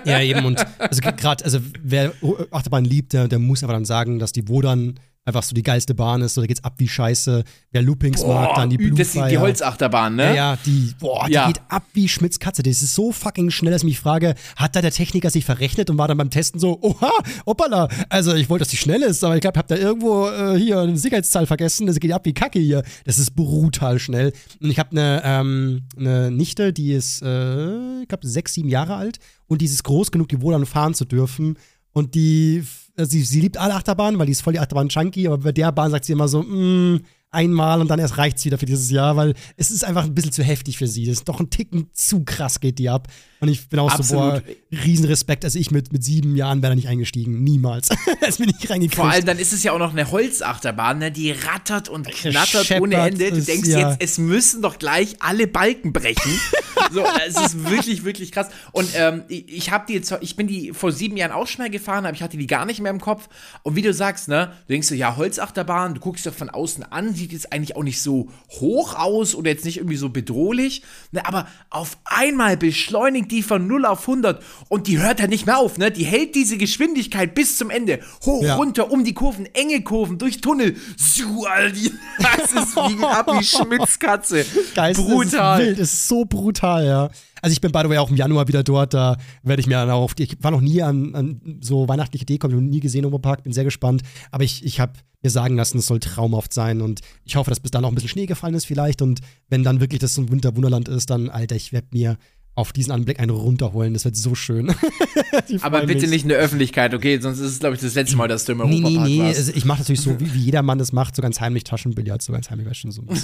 ja, eben, und also gerade, also wer Achterbahn liebt, der, der muss aber dann sagen, dass die Wodan einfach so die geilste Bahn ist, so da geht's ab wie Scheiße. Wer Loopings boah, mag, dann die Blue Das ist die Holzachterbahn, ne? Ja, ja die, boah, die ja. geht ab wie Schmitz Katze. Das ist so fucking schnell, dass ich mich frage, hat da der Techniker sich verrechnet und war dann beim Testen so, oha, hoppala. Also ich wollte, dass die schnell ist, aber ich glaube, ich habe da irgendwo äh, hier eine Sicherheitszahl vergessen. Das geht ab wie Kacke hier. Das ist brutal schnell. Und ich habe eine, ähm, eine Nichte, die ist, äh, ich glaube, sechs, sieben Jahre alt und die ist groß genug, die wohl dann fahren zu dürfen. Und die sie, sie liebt alle Achterbahnen, weil die ist voll die Achterbahn-Junkie, aber bei der Bahn sagt sie immer so, mm, einmal und dann erst reicht's wieder für dieses Jahr, weil es ist einfach ein bisschen zu heftig für sie. Das ist doch ein Ticken zu krass geht die ab. Und ich bin auch Absolut. so, boah, Riesenrespekt. Also ich mit, mit sieben Jahren wäre da nicht eingestiegen. Niemals. es bin ich reingekriegt. Vor allem, dann ist es ja auch noch eine Holzachterbahn, ne? die rattert und knattert Scheppert ohne Ende. Du denkst ja. jetzt, es müssen doch gleich alle Balken brechen. so, es ist wirklich, wirklich krass. Und ähm, ich habe die jetzt, ich bin die vor sieben Jahren auch schon mal gefahren, aber ich hatte die gar nicht mehr im Kopf. Und wie du sagst, ne, du denkst so, ja, Holzachterbahn, du guckst doch von außen an, sieht jetzt eigentlich auch nicht so hoch aus oder jetzt nicht irgendwie so bedrohlich. Ne, aber auf einmal beschleunigt die von 0 auf 100 und die hört ja nicht mehr auf, ne? Die hält diese Geschwindigkeit bis zum Ende. Hoch, ja. runter, um die Kurven, enge Kurven, durch Tunnel. Das ist wie ab wie Schmitzkatze. Geist, brutal. Ist wild, ist so brutal, ja. Also ich bin by the way auch im Januar wieder dort, da werde ich mir dann auch, ich war noch nie an, an so weihnachtliche Deko, habe noch nie gesehen im Park, bin sehr gespannt, aber ich, ich habe mir sagen lassen, es soll traumhaft sein und ich hoffe, dass bis dann auch ein bisschen Schnee gefallen ist vielleicht und wenn dann wirklich das so ein Winterwunderland ist, dann, Alter, ich werde mir auf diesen Anblick einen runterholen. Das wird so schön. Aber bitte mich. nicht in der Öffentlichkeit, okay? Sonst ist es, glaube ich, das letzte Mal, dass du im Europapark nee, nee. warst. Also ich mache natürlich so, wie, wie jeder Mann das macht, so ganz heimlich Taschenbillard, so ganz heimlich waschen. So, so,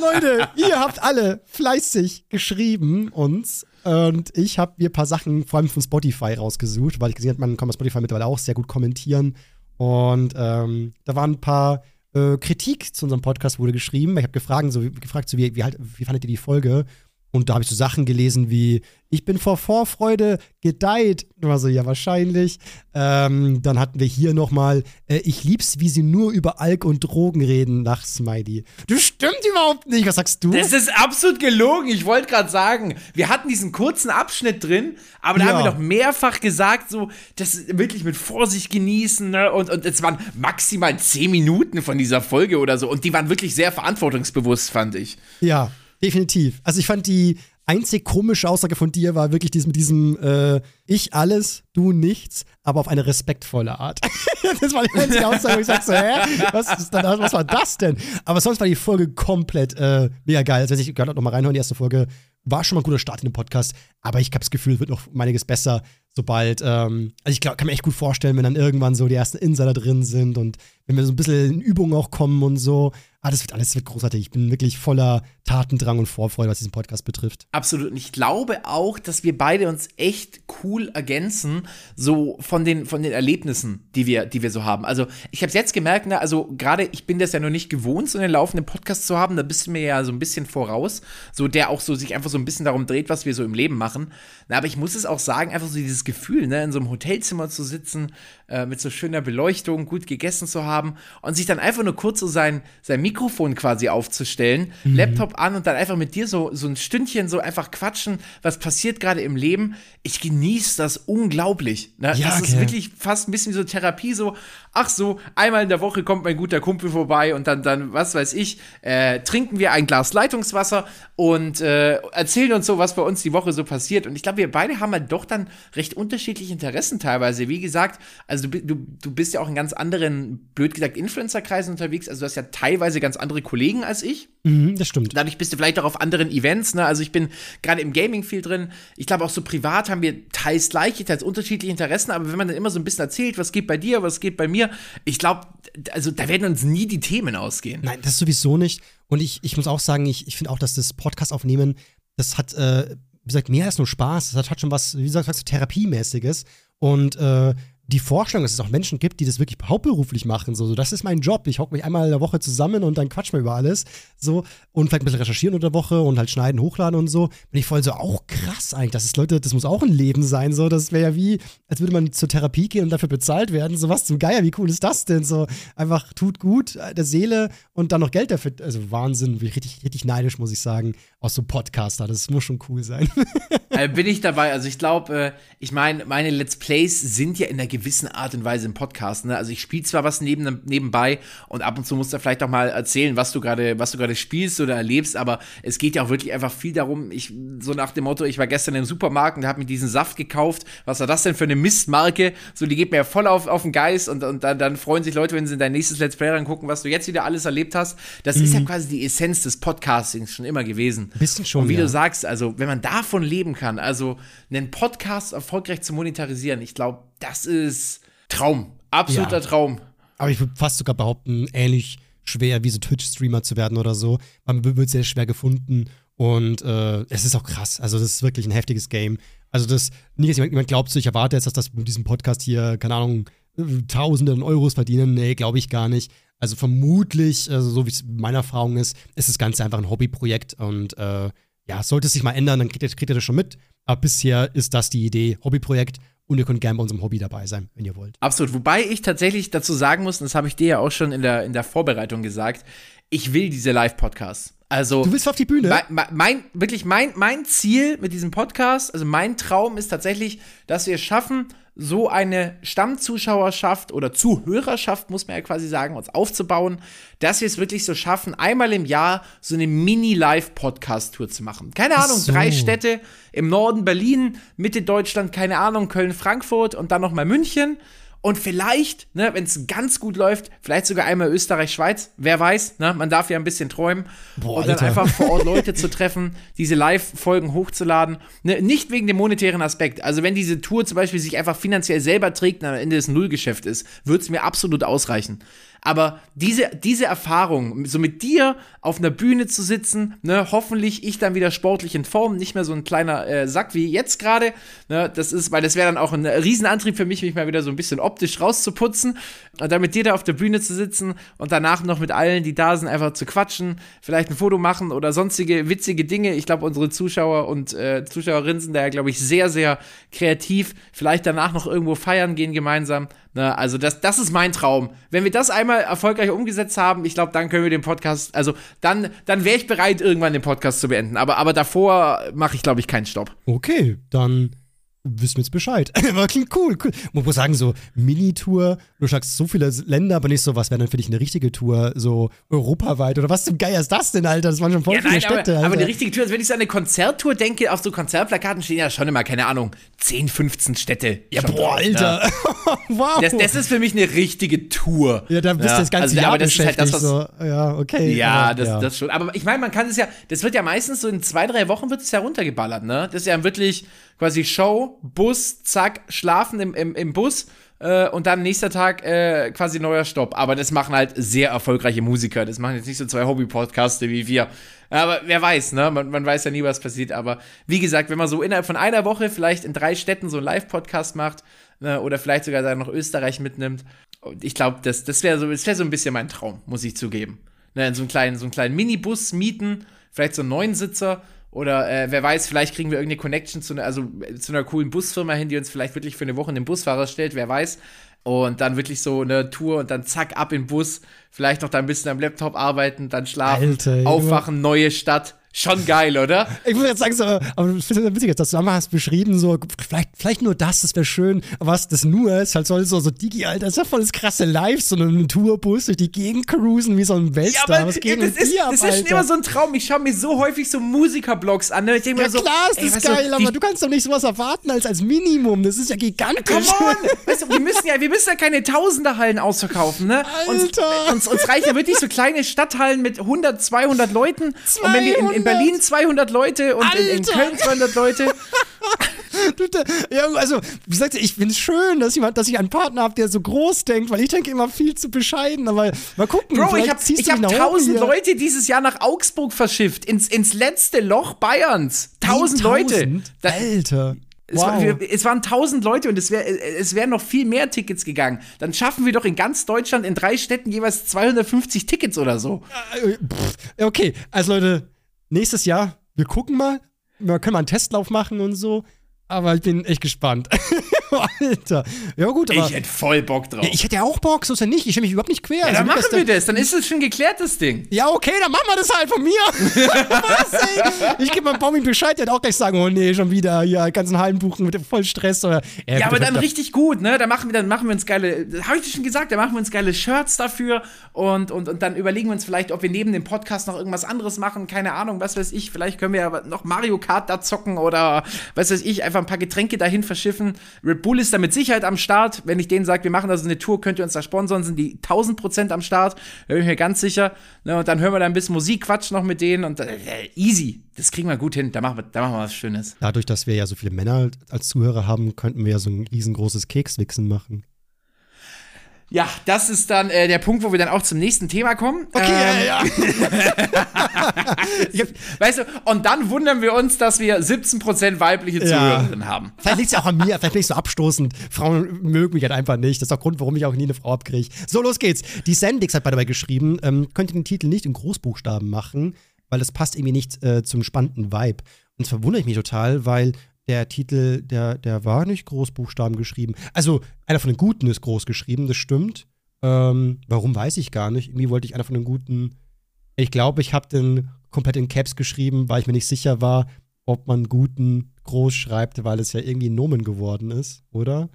Leute, ihr habt alle fleißig geschrieben uns. Und ich habe mir ein paar Sachen, vor allem von Spotify, rausgesucht, weil ich gesehen habe, man kann bei Spotify mittlerweile auch sehr gut kommentieren. Und ähm, da waren ein paar äh, Kritik zu unserem Podcast wurde geschrieben. Ich habe gefragt, so, gefragt so, wie, wie, halt, wie fandet ihr die Folge? Und da habe ich so Sachen gelesen wie, ich bin vor Vorfreude gedeiht. Und war so, ja, wahrscheinlich. Ähm, dann hatten wir hier nochmal, äh, ich lieb's, wie sie nur über Alk und Drogen reden, nach Smiley. Das stimmt überhaupt nicht. Was sagst du? Das ist absolut gelogen. Ich wollte gerade sagen, wir hatten diesen kurzen Abschnitt drin, aber da ja. haben wir doch mehrfach gesagt, so, das wirklich mit Vorsicht genießen. Ne? Und, und es waren maximal zehn Minuten von dieser Folge oder so. Und die waren wirklich sehr verantwortungsbewusst, fand ich. Ja, Definitiv. Also ich fand die einzig komische Aussage von dir war wirklich dies mit diesem äh, Ich alles, du nichts, aber auf eine respektvolle Art. das war die einzige Aussage, wo ich sag so, hä? Was, was, war das denn? Aber sonst war die Folge komplett äh, mega geil. Also ich kann noch mal reinhören, die erste Folge war schon mal ein guter Start in dem Podcast, aber ich habe das Gefühl, wird noch einiges besser, sobald, ähm, also ich glaub, kann mir echt gut vorstellen, wenn dann irgendwann so die ersten Insider drin sind und wenn wir so ein bisschen in Übungen auch kommen und so, ah, das wird alles wird großartig. Ich bin wirklich voller Tatendrang und Vorfreude, was diesen Podcast betrifft. Absolut. Und ich glaube auch, dass wir beide uns echt cool ergänzen, so von den, von den Erlebnissen, die wir, die wir so haben. Also, ich habe es jetzt gemerkt, ne, also gerade, ich bin das ja noch nicht gewohnt, so einen laufenden Podcast zu haben. Da bist du mir ja so ein bisschen voraus, so der auch so sich einfach so ein bisschen darum dreht, was wir so im Leben machen. Na, aber ich muss es auch sagen, einfach so dieses Gefühl, ne, in so einem Hotelzimmer zu sitzen, äh, mit so schöner Beleuchtung, gut gegessen zu haben und sich dann einfach nur kurz so sein, sein Mikrofon quasi aufzustellen, mhm. Laptop an und dann einfach mit dir so, so ein Stündchen so einfach quatschen, was passiert gerade im Leben. Ich genieße das unglaublich. Ne? Ja, das okay. ist wirklich fast ein bisschen wie so Therapie, so, ach so, einmal in der Woche kommt mein guter Kumpel vorbei und dann, dann was weiß ich, äh, trinken wir ein Glas Leitungswasser und äh, erzählen uns so, was bei uns die Woche so passiert. Und ich glaube, wir beide haben halt doch dann recht unterschiedliche Interessen teilweise. Wie gesagt, also du, du, du bist ja auch in ganz anderen, blöd gesagt, Influencer-Kreisen unterwegs. Also du hast ja teilweise ganz andere Kollegen als ich. Mhm, das stimmt. Dadurch bist du vielleicht auch auf anderen Events. Ne? Also ich bin gerade im Gaming viel drin. Ich glaube auch so privat haben wir teils gleiche, teils unterschiedliche Interessen. Aber wenn man dann immer so ein bisschen erzählt, was geht bei dir, was geht bei mir, ich glaube, also da werden uns nie die Themen ausgehen. Nein, das sowieso nicht. Und ich, ich muss auch sagen, ich, ich finde auch, dass das Podcast-Aufnehmen, das hat, äh, wie gesagt, mehr als nur Spaß. Das hat, hat schon was, wie gesagt, was Therapiemäßiges. Und äh, die Vorstellung, dass es auch Menschen gibt, die das wirklich hauptberuflich machen. So, so das ist mein Job. Ich hocke mich einmal in der Woche zusammen und dann quatsch mal über alles. So, und vielleicht ein bisschen recherchieren unter der Woche und halt schneiden, hochladen und so. Bin ich voll so, auch krass eigentlich. Das ist Leute, das muss auch ein Leben sein. So, das wäre ja wie, als würde man zur Therapie gehen und dafür bezahlt werden. So was zum Geier, wie cool ist das denn? So, einfach tut gut äh, der Seele und dann noch Geld dafür. Also Wahnsinn, richtig, richtig neidisch, muss ich sagen, aus so Podcaster. Das muss schon cool sein. äh, bin ich dabei. Also ich glaube, äh, ich meine, meine Let's Plays sind ja in der gewissen Art und Weise im Podcast. Ne? Also ich spiele zwar was neben, nebenbei und ab und zu musst du vielleicht auch mal erzählen, was du gerade, was du gerade spielst oder erlebst, aber es geht ja auch wirklich einfach viel darum, ich, so nach dem Motto, ich war gestern im Supermarkt und habe mir diesen Saft gekauft. Was war das denn für eine Mistmarke? So, die geht mir ja voll auf, auf den Geist und, und dann, dann freuen sich Leute, wenn sie in dein nächstes Let's Play reingucken, was du jetzt wieder alles erlebt hast. Das mhm. ist ja mhm. quasi die Essenz des Podcastings schon immer gewesen. Bisschen schon. Und wie ja. du sagst, also wenn man davon leben kann, also einen Podcast erfolgreich zu monetarisieren, ich glaube, das ist Traum. Absoluter ja. Traum. Aber ich würde fast sogar behaupten, ähnlich schwer wie so Twitch-Streamer zu werden oder so. Man wird sehr schwer gefunden und äh, es ist auch krass. Also, das ist wirklich ein heftiges Game. Also, das, nicht, dass jemand glaubt, ich erwarte jetzt, dass das mit diesem Podcast hier, keine Ahnung, Tausende an Euros verdienen. Nee, glaube ich gar nicht. Also, vermutlich, also, so wie es meine Erfahrung ist, ist das Ganze einfach ein Hobbyprojekt und äh, ja, sollte es sich mal ändern, dann kriegt ihr, kriegt ihr das schon mit. Aber bisher ist das die Idee, Hobbyprojekt und ihr könnt gerne bei unserem Hobby dabei sein, wenn ihr wollt. Absolut. Wobei ich tatsächlich dazu sagen muss, und das habe ich dir ja auch schon in der, in der Vorbereitung gesagt, ich will diese Live-Podcasts. Also, du willst auf die Bühne? Mein, mein, wirklich mein, mein Ziel mit diesem Podcast, also mein Traum ist tatsächlich, dass wir es schaffen, so eine Stammzuschauerschaft oder Zuhörerschaft, muss man ja quasi sagen, uns aufzubauen, dass wir es wirklich so schaffen, einmal im Jahr so eine Mini-Live-Podcast-Tour zu machen. Keine Ahnung, so. drei Städte im Norden Berlin, Mitte Deutschland, keine Ahnung, Köln, Frankfurt und dann nochmal München Und vielleicht, ne, wenn es ganz gut läuft, vielleicht sogar einmal Österreich, Schweiz, wer weiß, ne, man darf ja ein bisschen träumen. Boah, und dann Alter. einfach vor Ort Leute zu treffen, diese Live-Folgen hochzuladen. Ne, nicht wegen dem monetären Aspekt. Also wenn diese Tour zum Beispiel sich einfach finanziell selber trägt und am Ende des Nullgeschäft ist, wird es mir absolut ausreichen. Aber diese, diese Erfahrung, so mit dir auf einer Bühne zu sitzen, ne, hoffentlich ich dann wieder sportlich in Form, nicht mehr so ein kleiner äh, Sack wie jetzt gerade. Ne, das ist, weil das wäre dann auch ein Riesenantrieb für mich, mich mal wieder so ein bisschen optisch rauszuputzen. Und dann mit dir da auf der Bühne zu sitzen und danach noch mit allen, die da sind, einfach zu quatschen, vielleicht ein Foto machen oder sonstige witzige Dinge. Ich glaube, unsere Zuschauer und äh, Zuschauerinnen sind da ja, glaube ich, sehr, sehr kreativ. Vielleicht danach noch irgendwo feiern gehen gemeinsam. Ne, also das, das ist mein Traum. Wenn wir das einmal erfolgreich umgesetzt haben, ich glaube, dann können wir den Podcast, also dann, dann wäre ich bereit, irgendwann den Podcast zu beenden. Aber, aber davor mache ich, glaube ich, keinen Stopp. Okay, dann wissen wir jetzt Bescheid. aber klingt cool, cool. Man muss sagen, so Mini-Tour, du sagst so viele Länder, aber nicht so, was wäre dann für dich eine richtige Tour, so europaweit oder was zum Geier ist das denn, Alter? Das waren schon voll ja, viele nein, Städte. Aber, aber die richtige Tour, also wenn ich so an eine Konzerttour denke, auf so Konzertplakaten stehen ja schon immer, keine Ahnung, 10, 15 Städte. Ja, boah, Alter. Ne? wow. Das, das, ist für mich eine richtige Tour. Ja, da bist du ja. das ganze also, Jahr aber das ist halt das, was, so. Ja, okay. Ja, aber, das, ja. das schon. Aber ich meine, man kann es ja, das wird ja meistens so in zwei, drei Wochen wird es ja runtergeballert, ne? Das ist ja wirklich quasi Show, Bus, zack, schlafen im, im, im Bus äh, und dann nächster Tag äh, quasi neuer Stopp. Aber das machen halt sehr erfolgreiche Musiker. Das machen jetzt nicht so zwei Hobby-Podcaste wie wir. Aber wer weiß, ne? Man, man weiß ja nie, was passiert. Aber wie gesagt, wenn man so innerhalb von einer Woche vielleicht in drei Städten so einen Live-Podcast macht ne? oder vielleicht sogar dann noch Österreich mitnimmt, ich glaube, das, das wäre so, wär so ein bisschen mein Traum, muss ich zugeben. Ne? In so einen kleinen, so einen kleinen Minibus mieten, vielleicht so einen Neunsitzer oder äh, wer weiß, vielleicht kriegen wir irgendeine Connection zu, ne, also, zu einer coolen Busfirma hin, die uns vielleicht wirklich für eine Woche den Busfahrer stellt, wer weiß. Und dann wirklich so eine Tour und dann zack, ab in den Bus, vielleicht noch da ein bisschen am Laptop arbeiten, dann schlafen, Alter, aufwachen, neue Stadt. Schon geil, oder? Ich muss jetzt sagen, so, aber ich finde es witzig, dass du einmal hast beschrieben, so, vielleicht, vielleicht nur das, das wäre schön. Aber was das nur ist, halt soll so, so Digi, Alter, das ist ja voll das krasse Live, so ein Tourbus durch die Gegend cruisen, wie so ein Weltstar. Ja, aber was geht das, ist, ab, das ist schon immer so ein Traum. Ich schaue mir so häufig so Musikerblogs an. Ne? Ich denke ja, mir so, klar ist ey, das geil, so, aber du kannst doch nicht sowas erwarten als, als Minimum. Das ist ja gigantisch. Come on! weißt du, wir müssen ja, wir müssen ja keine Tausenderhallen ausverkaufen, ne? Alter! Uns, uns, uns reichen ja wirklich so kleine Stadthallen mit 100, 200 Leuten. 200. Und wenn wir in, in Berlin 200 200 Leute und in, in, Köln 200 Leute. ja, also, wie gesagt, ich finde es schön, dass, jemand, dass ich einen Partner habe, der so groß denkt, weil ich denke immer viel zu bescheiden. Aber mal gucken. Bro, ich habe hab 1000 Leute dieses Jahr nach Augsburg verschifft, ins, ins letzte Loch Bayerns. 1000 Leute. Alter. Es, wow. war, es, waren 1000 Leute und es, wär, es wären noch viel mehr Tickets gegangen. Dann schaffen wir doch in ganz Deutschland in drei Städten jeweils 250 Tickets oder so. Äh, okay, also Leute, nächstes Jahr wir gucken mal. Wir können mal einen Testlauf machen und so. Aber ich bin echt gespannt. Alter. Ja, gut, aber. Ich hätte voll Bock drauf. Ich hätte ja auch Bock, so ist ja nicht. Ich stelle mich überhaupt nicht quer. Ja, also dann machen wir das. Dann ist es schon geklärt, das Ding. Ja, okay, dann machen wir das halt von mir. Was, ey? Ich gebe meinem Baumi Bescheid, der wird auch gleich sagen: Oh nee, schon wieder hier, ganzen Hallen buchen mit voll Stress. Oder, ja, aber dann richtig gut, ne? Da machen wir, dann machen wir uns geile. Habe ich dir schon gesagt, da machen wir uns geile Shirts dafür und, und, und dann überlegen wir uns vielleicht, ob wir neben dem Podcast noch irgendwas anderes machen. Keine Ahnung, was weiß ich. Vielleicht können wir ja noch Mario Kart da zocken oder was weiß ich, einfach ein paar Getränke dahin verschiffen. Red Bull ist da mit Sicherheit am Start. Wenn ich denen sage, wir machen da so eine Tour, könnt ihr uns da sponsern, sind die 1000 Prozent am Start. Da bin ich mir ganz sicher. Ne, und dann hören wir da ein bisschen Musik, Quatsch noch mit denen und äh, easy. Das kriegen wir gut hin. Da machen wir, da machen wir was Schönes. Dadurch, dass wir ja so viele Männer als Zuhörer haben, könnten wir ja so ein riesengroßes Kekswichsen machen. Ja, das ist dann äh, der Punkt, wo wir dann auch zum nächsten Thema kommen. Okay, ähm, ja, ja. weißt du, und dann wundern wir uns, dass wir 17% weibliche Zuhörerinnen ja. haben. Vielleicht liegt es ja auch an mir, vielleicht bin ich so abstoßend. Frauen mögen mich halt einfach nicht. Das ist auch Grund, warum ich auch nie eine Frau abkriege. So, los geht's. Die Sendix hat bei dabei geschrieben, ähm, könnt ihr den Titel nicht in Großbuchstaben machen, weil das passt irgendwie nicht äh, zum spannenden Vibe. Und das verwundere ich mich total, weil der Titel, der, der war nicht Großbuchstaben geschrieben. Also, einer von den Guten ist groß geschrieben, das stimmt. Ähm, warum weiß ich gar nicht. Irgendwie wollte ich einer von den Guten. Ich glaube, ich habe den komplett in Caps geschrieben, weil ich mir nicht sicher war, ob man Guten groß schreibt, weil es ja irgendwie ein Nomen geworden ist, oder?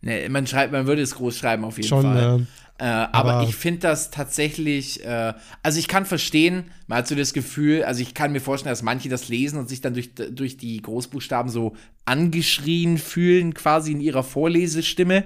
Nee, man schreibt, man würde es groß schreiben auf jeden Schon, Fall. Äh, äh, aber, aber, ich finde das tatsächlich, äh, also ich kann verstehen, man hat so das Gefühl, also ich kann mir vorstellen, dass manche das lesen und sich dann durch, durch die Großbuchstaben so angeschrien fühlen, quasi in ihrer Vorlesestimme.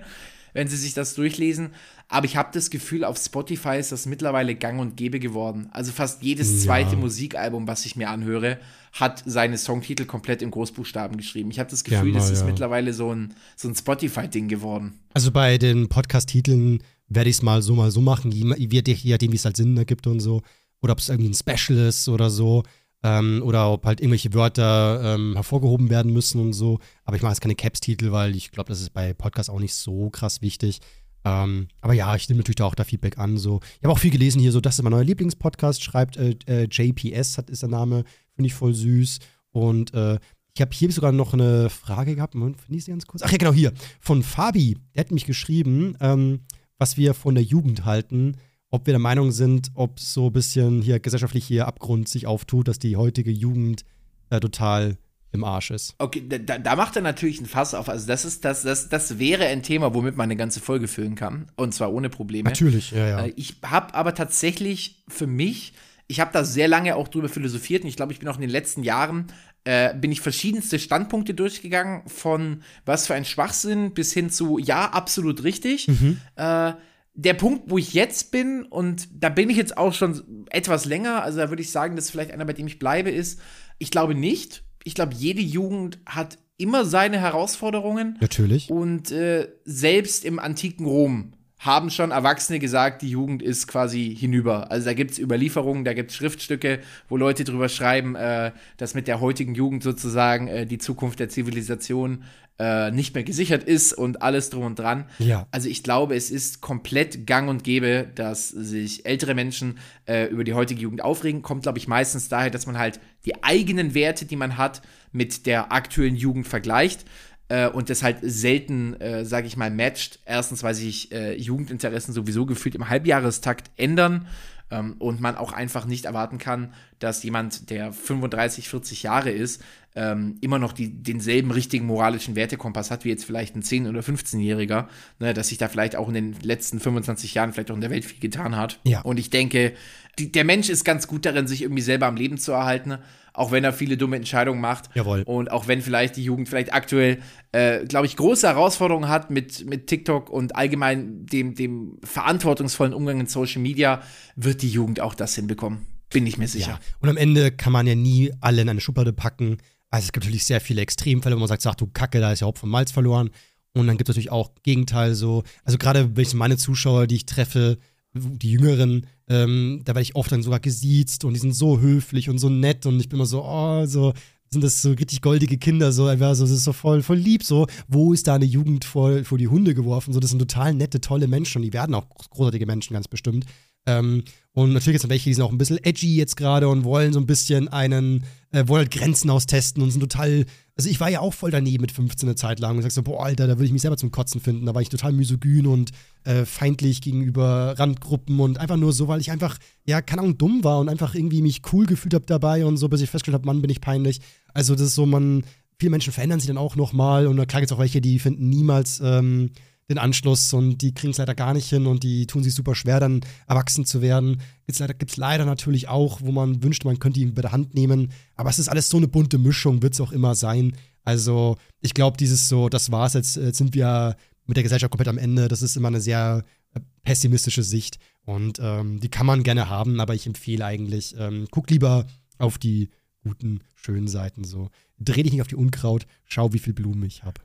wenn sie sich das durchlesen. Aber ich habe das Gefühl, auf Spotify ist das mittlerweile gang und gäbe geworden. Also fast jedes zweite Musikalbum, was ich mir anhöre, hat seine Songtitel komplett in Großbuchstaben geschrieben. Ich habe das Gefühl, ja, das ist ja. mittlerweile so ein, so ein Spotify-Ding geworden. Also bei den Podcast-Titeln werde ich es mal so, mal so machen, je, je nachdem, wie es halt Sinn ergibt und so. Oder ob es irgendwie ein Special ist oder so. Ähm, oder ob halt irgendwelche Wörter ähm, hervorgehoben werden müssen und so. Aber ich mache jetzt keine Caps-Titel, weil ich glaube, das ist bei Podcasts auch nicht so krass wichtig. Ähm, aber ja, ich nehme natürlich da auch da Feedback an. So. Ich habe auch viel gelesen hier, so das ist mein neuer Lieblingspodcast, schreibt äh, äh, JPS, hat, ist der Name, finde ich voll süß. Und äh, ich habe hier sogar noch eine Frage gehabt. Moment, finde ich sie ganz kurz? Ach ja, genau, hier. Von Fabi. Der hat mich geschrieben, ähm, was wir von der Jugend halten ob wir der Meinung sind, ob so ein bisschen hier gesellschaftlich hier Abgrund sich auftut, dass die heutige Jugend äh, total im Arsch ist. Okay, da, da, macht er natürlich ein Fass auf. Also das ist das, das, das wäre ein Thema, womit man eine ganze Folge füllen kann. Und zwar ohne Probleme. Natürlich, ja, ja. Äh, ich habe aber tatsächlich für mich, ich habe da sehr lange auch drüber philosophiert und ich glaube, ich bin auch in den letzten Jahren äh, bin ich verschiedenste Standpunkte durchgegangen, von was für ein Schwachsinn bis hin zu ja, absolut richtig. Mhm. Äh, der Punkt, wo ich jetzt bin, und da bin ich jetzt auch schon etwas länger, also da würde ich sagen, das ist vielleicht einer, bei dem ich bleibe, ist, ich glaube nicht. Ich glaube, jede Jugend hat immer seine Herausforderungen. Natürlich. Und äh, selbst im antiken Rom haben schon Erwachsene gesagt, die Jugend ist quasi hinüber. Also da gibt es Überlieferungen, da gibt es Schriftstücke, wo Leute drüber schreiben, äh, dass mit der heutigen Jugend sozusagen äh, die Zukunft der Zivilisation äh, nicht mehr gesichert ist und alles drum und dran. Ja. Also ich glaube, es ist komplett gang und gäbe, dass sich ältere Menschen äh, über die heutige Jugend aufregen. Kommt, glaube ich, meistens daher, dass man halt die eigenen Werte, die man hat, mit der aktuellen Jugend vergleicht äh, und das halt selten, äh, sage ich mal, matcht. Erstens, weil sich äh, Jugendinteressen sowieso gefühlt im Halbjahrestakt ändern ähm, und man auch einfach nicht erwarten kann, dass jemand, der 35, 40 Jahre ist, ähm, immer noch die, denselben richtigen moralischen Wertekompass hat, wie jetzt vielleicht ein 10- oder 15-Jähriger, ne, dass sich da vielleicht auch in den letzten 25 Jahren vielleicht auch in der Welt viel getan hat. Ja. Und ich denke, die, der Mensch ist ganz gut darin, sich irgendwie selber am Leben zu erhalten auch wenn er viele dumme Entscheidungen macht. Jawohl. Und auch wenn vielleicht die Jugend vielleicht aktuell, äh, glaube ich, große Herausforderungen hat mit, mit TikTok und allgemein dem, dem verantwortungsvollen Umgang in Social Media, wird die Jugend auch das hinbekommen. Bin ich mir sicher. Ja. Und am Ende kann man ja nie alle in eine Schublade packen. Also es gibt natürlich sehr viele Extremfälle, wo man sagt, sag du Kacke, da ist ja Haupt von Malz verloren. Und dann gibt es natürlich auch Gegenteil so. Also gerade wenn ich meine Zuschauer, die ich treffe, die Jüngeren, ähm, da werde ich oft dann sogar gesiezt und die sind so höflich und so nett und ich bin immer so, oh, so, sind das so richtig goldige Kinder, so, einfach so, das ist so voll, voll lieb, so, wo ist da eine Jugend vor, vor die Hunde geworfen, so, das sind total nette, tolle Menschen und die werden auch großartige Menschen, ganz bestimmt. Ähm, und natürlich gibt es welche, die sind auch ein bisschen edgy jetzt gerade und wollen so ein bisschen einen, äh, wollen halt Grenzen austesten und sind total. Also ich war ja auch voll daneben mit 15 eine Zeit lang und sag so, boah, Alter, da würde ich mich selber zum Kotzen finden. Da war ich total misogyn und äh, feindlich gegenüber Randgruppen und einfach nur so, weil ich einfach, ja, keine Ahnung, dumm war und einfach irgendwie mich cool gefühlt habe dabei und so, bis ich festgestellt habe, Mann, bin ich peinlich. Also das ist so, man, viele Menschen verändern sich dann auch nochmal und da klar gibt es auch welche, die finden niemals ähm, den Anschluss und die kriegen es leider gar nicht hin und die tun sich super schwer, dann erwachsen zu werden. Gibt es leider, leider natürlich auch, wo man wünscht, man könnte ihn bei der Hand nehmen. Aber es ist alles so eine bunte Mischung, wird es auch immer sein. Also ich glaube, dieses so, das war's, jetzt, jetzt sind wir mit der Gesellschaft komplett am Ende. Das ist immer eine sehr äh, pessimistische Sicht und ähm, die kann man gerne haben, aber ich empfehle eigentlich, ähm, guck lieber auf die guten, schönen Seiten so. Dreh dich nicht auf die Unkraut, schau, wie viel Blumen ich habe.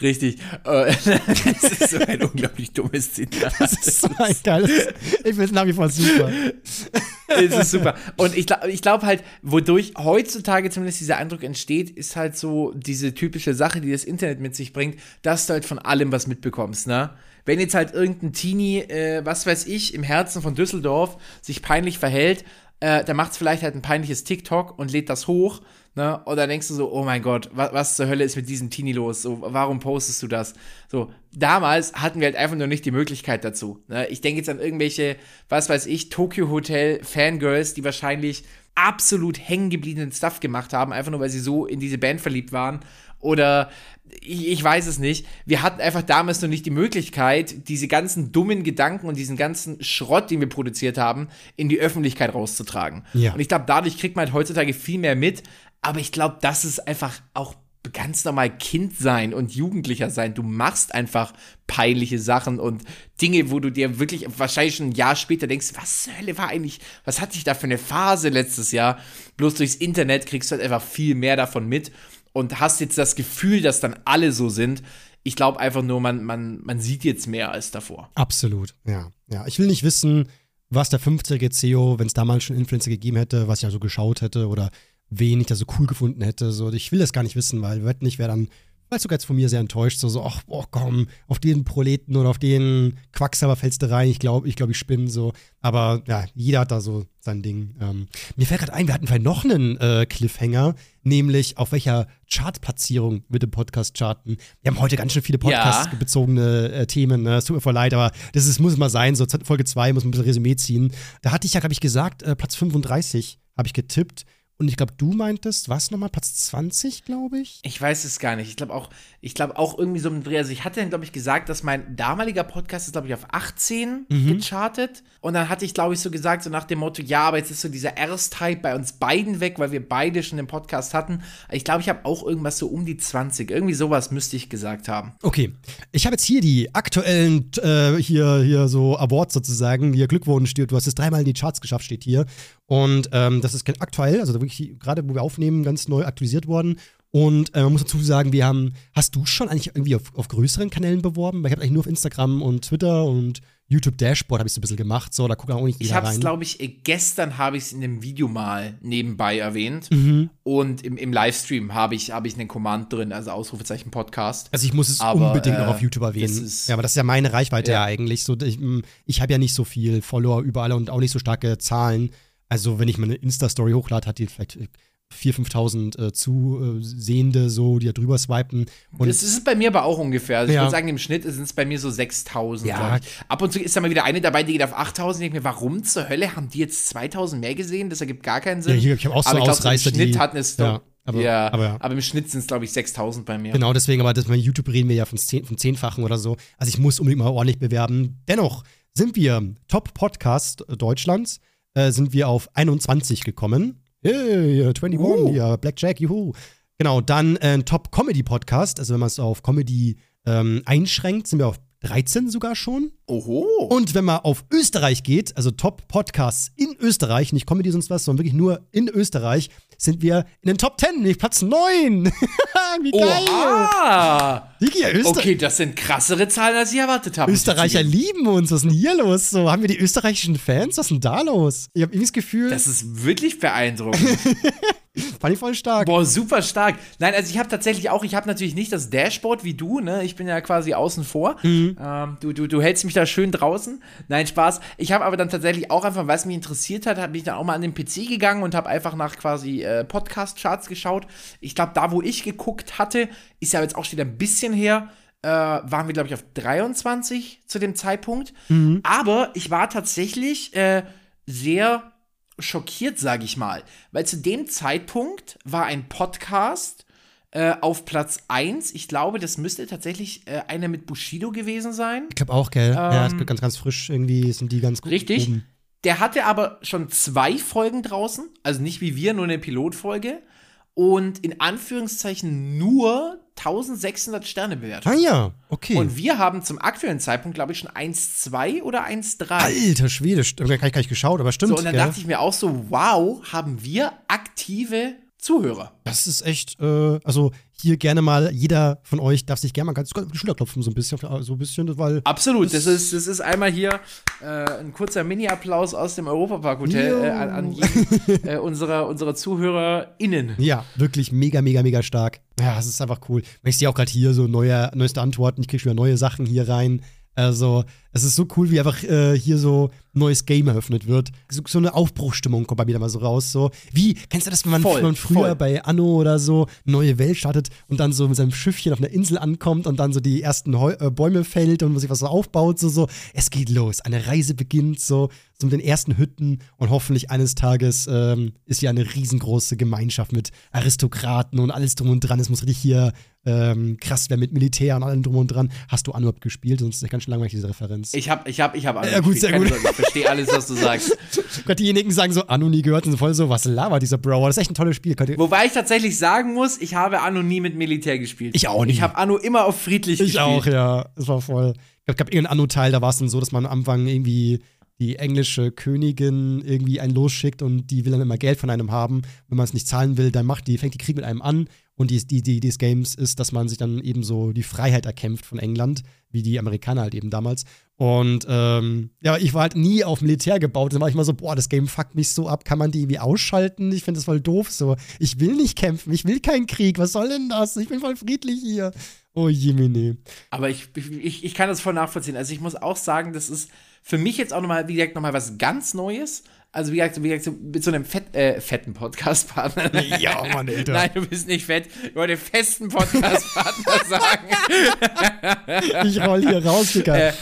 Richtig. Äh, das ist so ein unglaublich dummes Zitat. Das ist so ein geiles. Ich finde es nach wie vor super. Es ist super. Und ich glaube ich glaub halt, wodurch heutzutage zumindest dieser Eindruck entsteht, ist halt so diese typische Sache, die das Internet mit sich bringt, dass du halt von allem was mitbekommst, ne? Wenn jetzt halt irgendein Teenie, äh, was weiß ich, im Herzen von Düsseldorf sich peinlich verhält, äh, dann macht es vielleicht halt ein peinliches TikTok und lädt das hoch Ne? Und dann denkst du so, oh mein Gott, was, was zur Hölle ist mit diesem Teenie los? So, warum postest du das? So, damals hatten wir halt einfach nur nicht die Möglichkeit dazu. Ne? Ich denke jetzt an irgendwelche, was weiß ich, Tokyo Hotel Fangirls, die wahrscheinlich absolut hängengebliebenen Stuff gemacht haben, einfach nur weil sie so in diese Band verliebt waren. Oder ich, ich, weiß es nicht. Wir hatten einfach damals noch nicht die Möglichkeit, diese ganzen dummen Gedanken und diesen ganzen Schrott, den wir produziert haben, in die Öffentlichkeit rauszutragen. Ja. Und ich glaube, dadurch kriegt man halt heutzutage viel mehr mit, aber ich glaube, das ist einfach auch ganz normal Kind sein und Jugendlicher sein. Du machst einfach peinliche Sachen und Dinge, wo du dir wirklich wahrscheinlich schon ein Jahr später denkst, was zur Hölle war eigentlich, was hatte ich da für eine Phase letztes Jahr? Bloß durchs Internet kriegst du halt einfach viel mehr davon mit und hast jetzt das Gefühl, dass dann alle so sind. Ich glaube einfach nur, man, man, man sieht jetzt mehr als davor. Absolut, ja. Ja, ich will nicht wissen, was der 50-jährige CEO, wenn es damals schon Influencer gegeben hätte, was ich also geschaut hätte oder wen ich da so cool gefunden hätte. So, ich will das gar nicht wissen, weil wetten, ich wäre dann vielleicht sogar jetzt von mir sehr enttäuscht. So, so, ach, boah, komm, auf den Proleten oder auf den Quacksalber fällst du rein. Ich glaube, ich glaube, ich spinne so. Aber ja, jeder hat da so sein Ding. Ähm, mir fällt gerade ein, wir hatten vielleicht noch einen äh, Cliffhanger, nämlich auf welcher Chartplatzierung mit dem Podcast charten. Wir haben heute ganz schön viele Podcast-bezogene äh, Themen. Ne? Es tut mir voll leid, aber das ist, muss mal sein. So Folge 2 muss man ein bisschen Resümee ziehen. Da hatte ich ja, glaube ich, gesagt, äh, Platz 35 habe ich getippt. Und ich glaube, du meintest, was nochmal? Platz 20, glaube ich? Ich weiß es gar nicht. Ich glaube auch, ich glaube auch irgendwie so im Dreh. Also ich hatte dann, glaube ich, gesagt, dass mein damaliger Podcast ist, glaube ich, auf 18 mhm. gechartet. Und dann hatte ich, glaube ich, so gesagt, so nach dem Motto, ja, aber jetzt ist so dieser Erst-Hype bei uns beiden weg, weil wir beide schon den Podcast hatten. Ich glaube, ich habe auch irgendwas so um die 20. Irgendwie sowas müsste ich gesagt haben. Okay. Ich habe jetzt hier die aktuellen, äh, hier, hier so Awards sozusagen. Hier Glückwunsch, du hast es dreimal in die Charts geschafft, steht hier. Und ähm, das ist aktuell, also wirklich gerade, wo wir aufnehmen, ganz neu aktualisiert worden. Und äh, man muss dazu sagen, wir haben, hast du schon eigentlich irgendwie auf, auf größeren Kanälen beworben? Weil ich habe eigentlich nur auf Instagram und Twitter und YouTube Dashboard habe ich so ein bisschen gemacht, so da guckt auch nicht jeder Ich habe es, glaube ich, äh, gestern habe ich es in einem Video mal nebenbei erwähnt mhm. und im, im Livestream habe ich, hab ich einen Command drin, also Ausrufezeichen Podcast. Also ich muss es aber, unbedingt äh, noch auf YouTube erwähnen. ja, aber das ist ja meine Reichweite ja, ja eigentlich. So, ich ich habe ja nicht so viel Follower überall und auch nicht so starke Zahlen. Also wenn ich meine Insta-Story hochlade, hat die vielleicht 4.000, 5.000 äh, Zusehende, so, die da drüber swipen. Und das ist bei mir aber auch ungefähr. Also ja. ich würde sagen, im Schnitt sind es bei mir so 6.000. Ja. Ab und zu ist da mal wieder eine dabei, die geht auf 8.000. Ich denke mir, warum zur Hölle haben die jetzt 2.000 mehr gesehen? Das ergibt gar keinen Sinn. Ja, hier, ich habe auch so aber ich glaub, Ausreißer, im Schnitt hatten es ja. Aber, ja, aber, aber, im Schnitt sind es, glaube ich, 6000 bei mir. Genau, deswegen, aber das, bei YouTube reden wir ja von, zehn, von Zehnfachen oder so. Also ich muss unbedingt mal ordentlich bewerben. Dennoch sind wir Top-Podcast Deutschlands äh, sind wir auf 21 gekommen. Hey, 21, uh. ja, Blackjack, juhu. Genau, dann äh, ein Top-Comedy-Podcast. Also, wenn man es auf Comedy ähm, einschränkt, sind wir auf 13 sogar schon. Oho. Und wenn man auf Österreich geht, also Top-Podcasts in Österreich, nicht Comedy sonst was, sondern wirklich nur in Österreich, sind wir in den Top 10, nicht Platz 9. Wie geil. Oha. Digi, okay, das sind krassere Zahlen, als ich erwartet habe. Österreicher lieben uns. Was ist denn hier los? So, haben wir die österreichischen Fans? Was ist denn da los? Ich habe irgendwie das Gefühl. Das ist wirklich beeindruckend. Fand ich voll stark. Boah, super stark. Nein, also ich habe tatsächlich auch, ich habe natürlich nicht das Dashboard wie du, ne? Ich bin ja quasi außen vor. Mhm. Ähm, du, du, du hältst mich da schön draußen. Nein, Spaß. Ich habe aber dann tatsächlich auch einfach, was mich interessiert hat, habe ich dann auch mal an den PC gegangen und habe einfach nach quasi äh, Podcast-Charts geschaut. Ich glaube, da, wo ich geguckt hatte, ist ja jetzt auch schon wieder ein bisschen her. Äh, waren wir, glaube ich, auf 23 zu dem Zeitpunkt. Mhm. Aber ich war tatsächlich äh, sehr schockiert, sage ich mal. Weil zu dem Zeitpunkt war ein Podcast äh, auf Platz 1. Ich glaube, das müsste tatsächlich äh, einer mit Bushido gewesen sein. Ich glaube auch, gell? Ähm, ja, ganz, ganz frisch irgendwie sind die ganz gut. Richtig. Oben. Der hatte aber schon zwei Folgen draußen, also nicht wie wir, nur eine Pilotfolge. Und in Anführungszeichen nur 1600 Sterne bewertet. Ah ja, okay. Und wir haben zum aktuellen Zeitpunkt, glaube ich, schon 1,2 oder 1,3. Alter Schwede, da habe ich gar nicht geschaut, aber stimmt. So, und dann ja. dachte ich mir auch so, wow, haben wir aktive Zuhörer. Das ist echt, äh, also hier gerne mal, jeder von euch darf sich gerne mal ganz kurz auf die Schulter klopfen, so ein bisschen, so ein bisschen, weil. Absolut, das, das ist, das ist einmal hier äh, ein kurzer Mini-Applaus aus dem Europapark-Hotel äh, an, an jeden äh, unserer, unserer ZuhörerInnen. Ja, wirklich mega, mega, mega stark. Ja, das ist einfach cool. Ich sehe auch gerade hier so neue, neueste Antworten, ich kriege schon wieder neue Sachen hier rein. Also, es ist so cool, wie einfach äh, hier so ein neues Game eröffnet wird. So, so, eine Aufbruchstimmung kommt bei mir da mal so raus. So, wie, kennst du das, wenn man, voll, man früher voll. bei Anno oder so neue Welt startet und dann so mit seinem Schiffchen auf einer Insel ankommt und dann so die ersten Heu äh, Bäume fällt und sich was so aufbaut, so, so. Es geht los. Eine Reise beginnt so, so mit den ersten Hütten und hoffentlich eines Tages ähm, ist hier eine riesengroße Gemeinschaft mit Aristokraten und alles drum und dran. Es muss richtig hier ähm, krass werden mit Militär und allem drum und dran. Hast du Anno gespielt? Sonst ist ja ganz schön langweilig, diese Referenz. Kannst. Ich hab, ich hab, ich hab Anno Ja, gut, sehr gut. Sorge, Ich verstehe alles, was du sagst. Gerade diejenigen sagen so, Anno nie gehört und sind voll so, was labert dieser Bro? Das ist echt ein tolles Spiel. Wobei ich tatsächlich sagen muss, ich habe Anno nie mit Militär gespielt. Ich auch nicht. Ich habe Anno immer auf friedlich Ich gespielt. auch, ja. Es war voll. Es gab irgendeinen Anno-Teil, da war es dann so, dass man am Anfang irgendwie die englische Königin irgendwie einen losschickt und die will dann immer Geld von einem haben. Wenn man es nicht zahlen will, dann macht die, fängt die Krieg mit einem an. Und die, die, die, des Games ist, dass man sich dann eben so die Freiheit erkämpft von England, wie die Amerikaner halt eben damals. Und ähm, ja, ich war halt nie auf Militär gebaut. Dann war ich immer so, boah, das Game fuckt mich so ab. Kann man die irgendwie ausschalten? Ich finde das voll doof so. Ich will nicht kämpfen, ich will keinen Krieg. Was soll denn das? Ich bin voll friedlich hier. Oh Jemine. Aber ich, ich, ich kann das voll nachvollziehen. Also ich muss auch sagen, das ist für mich jetzt auch nochmal, wie gesagt, nochmal was ganz Neues. Also wie gesagt, wie gesagt mit so einem fett, äh, fetten Podcast-Partner. Ja, Mann, Alter. Nein, du bist nicht fett. Ich wollte festen Podcast-Partner sagen. Ich roll hier raus, Digga. Äh,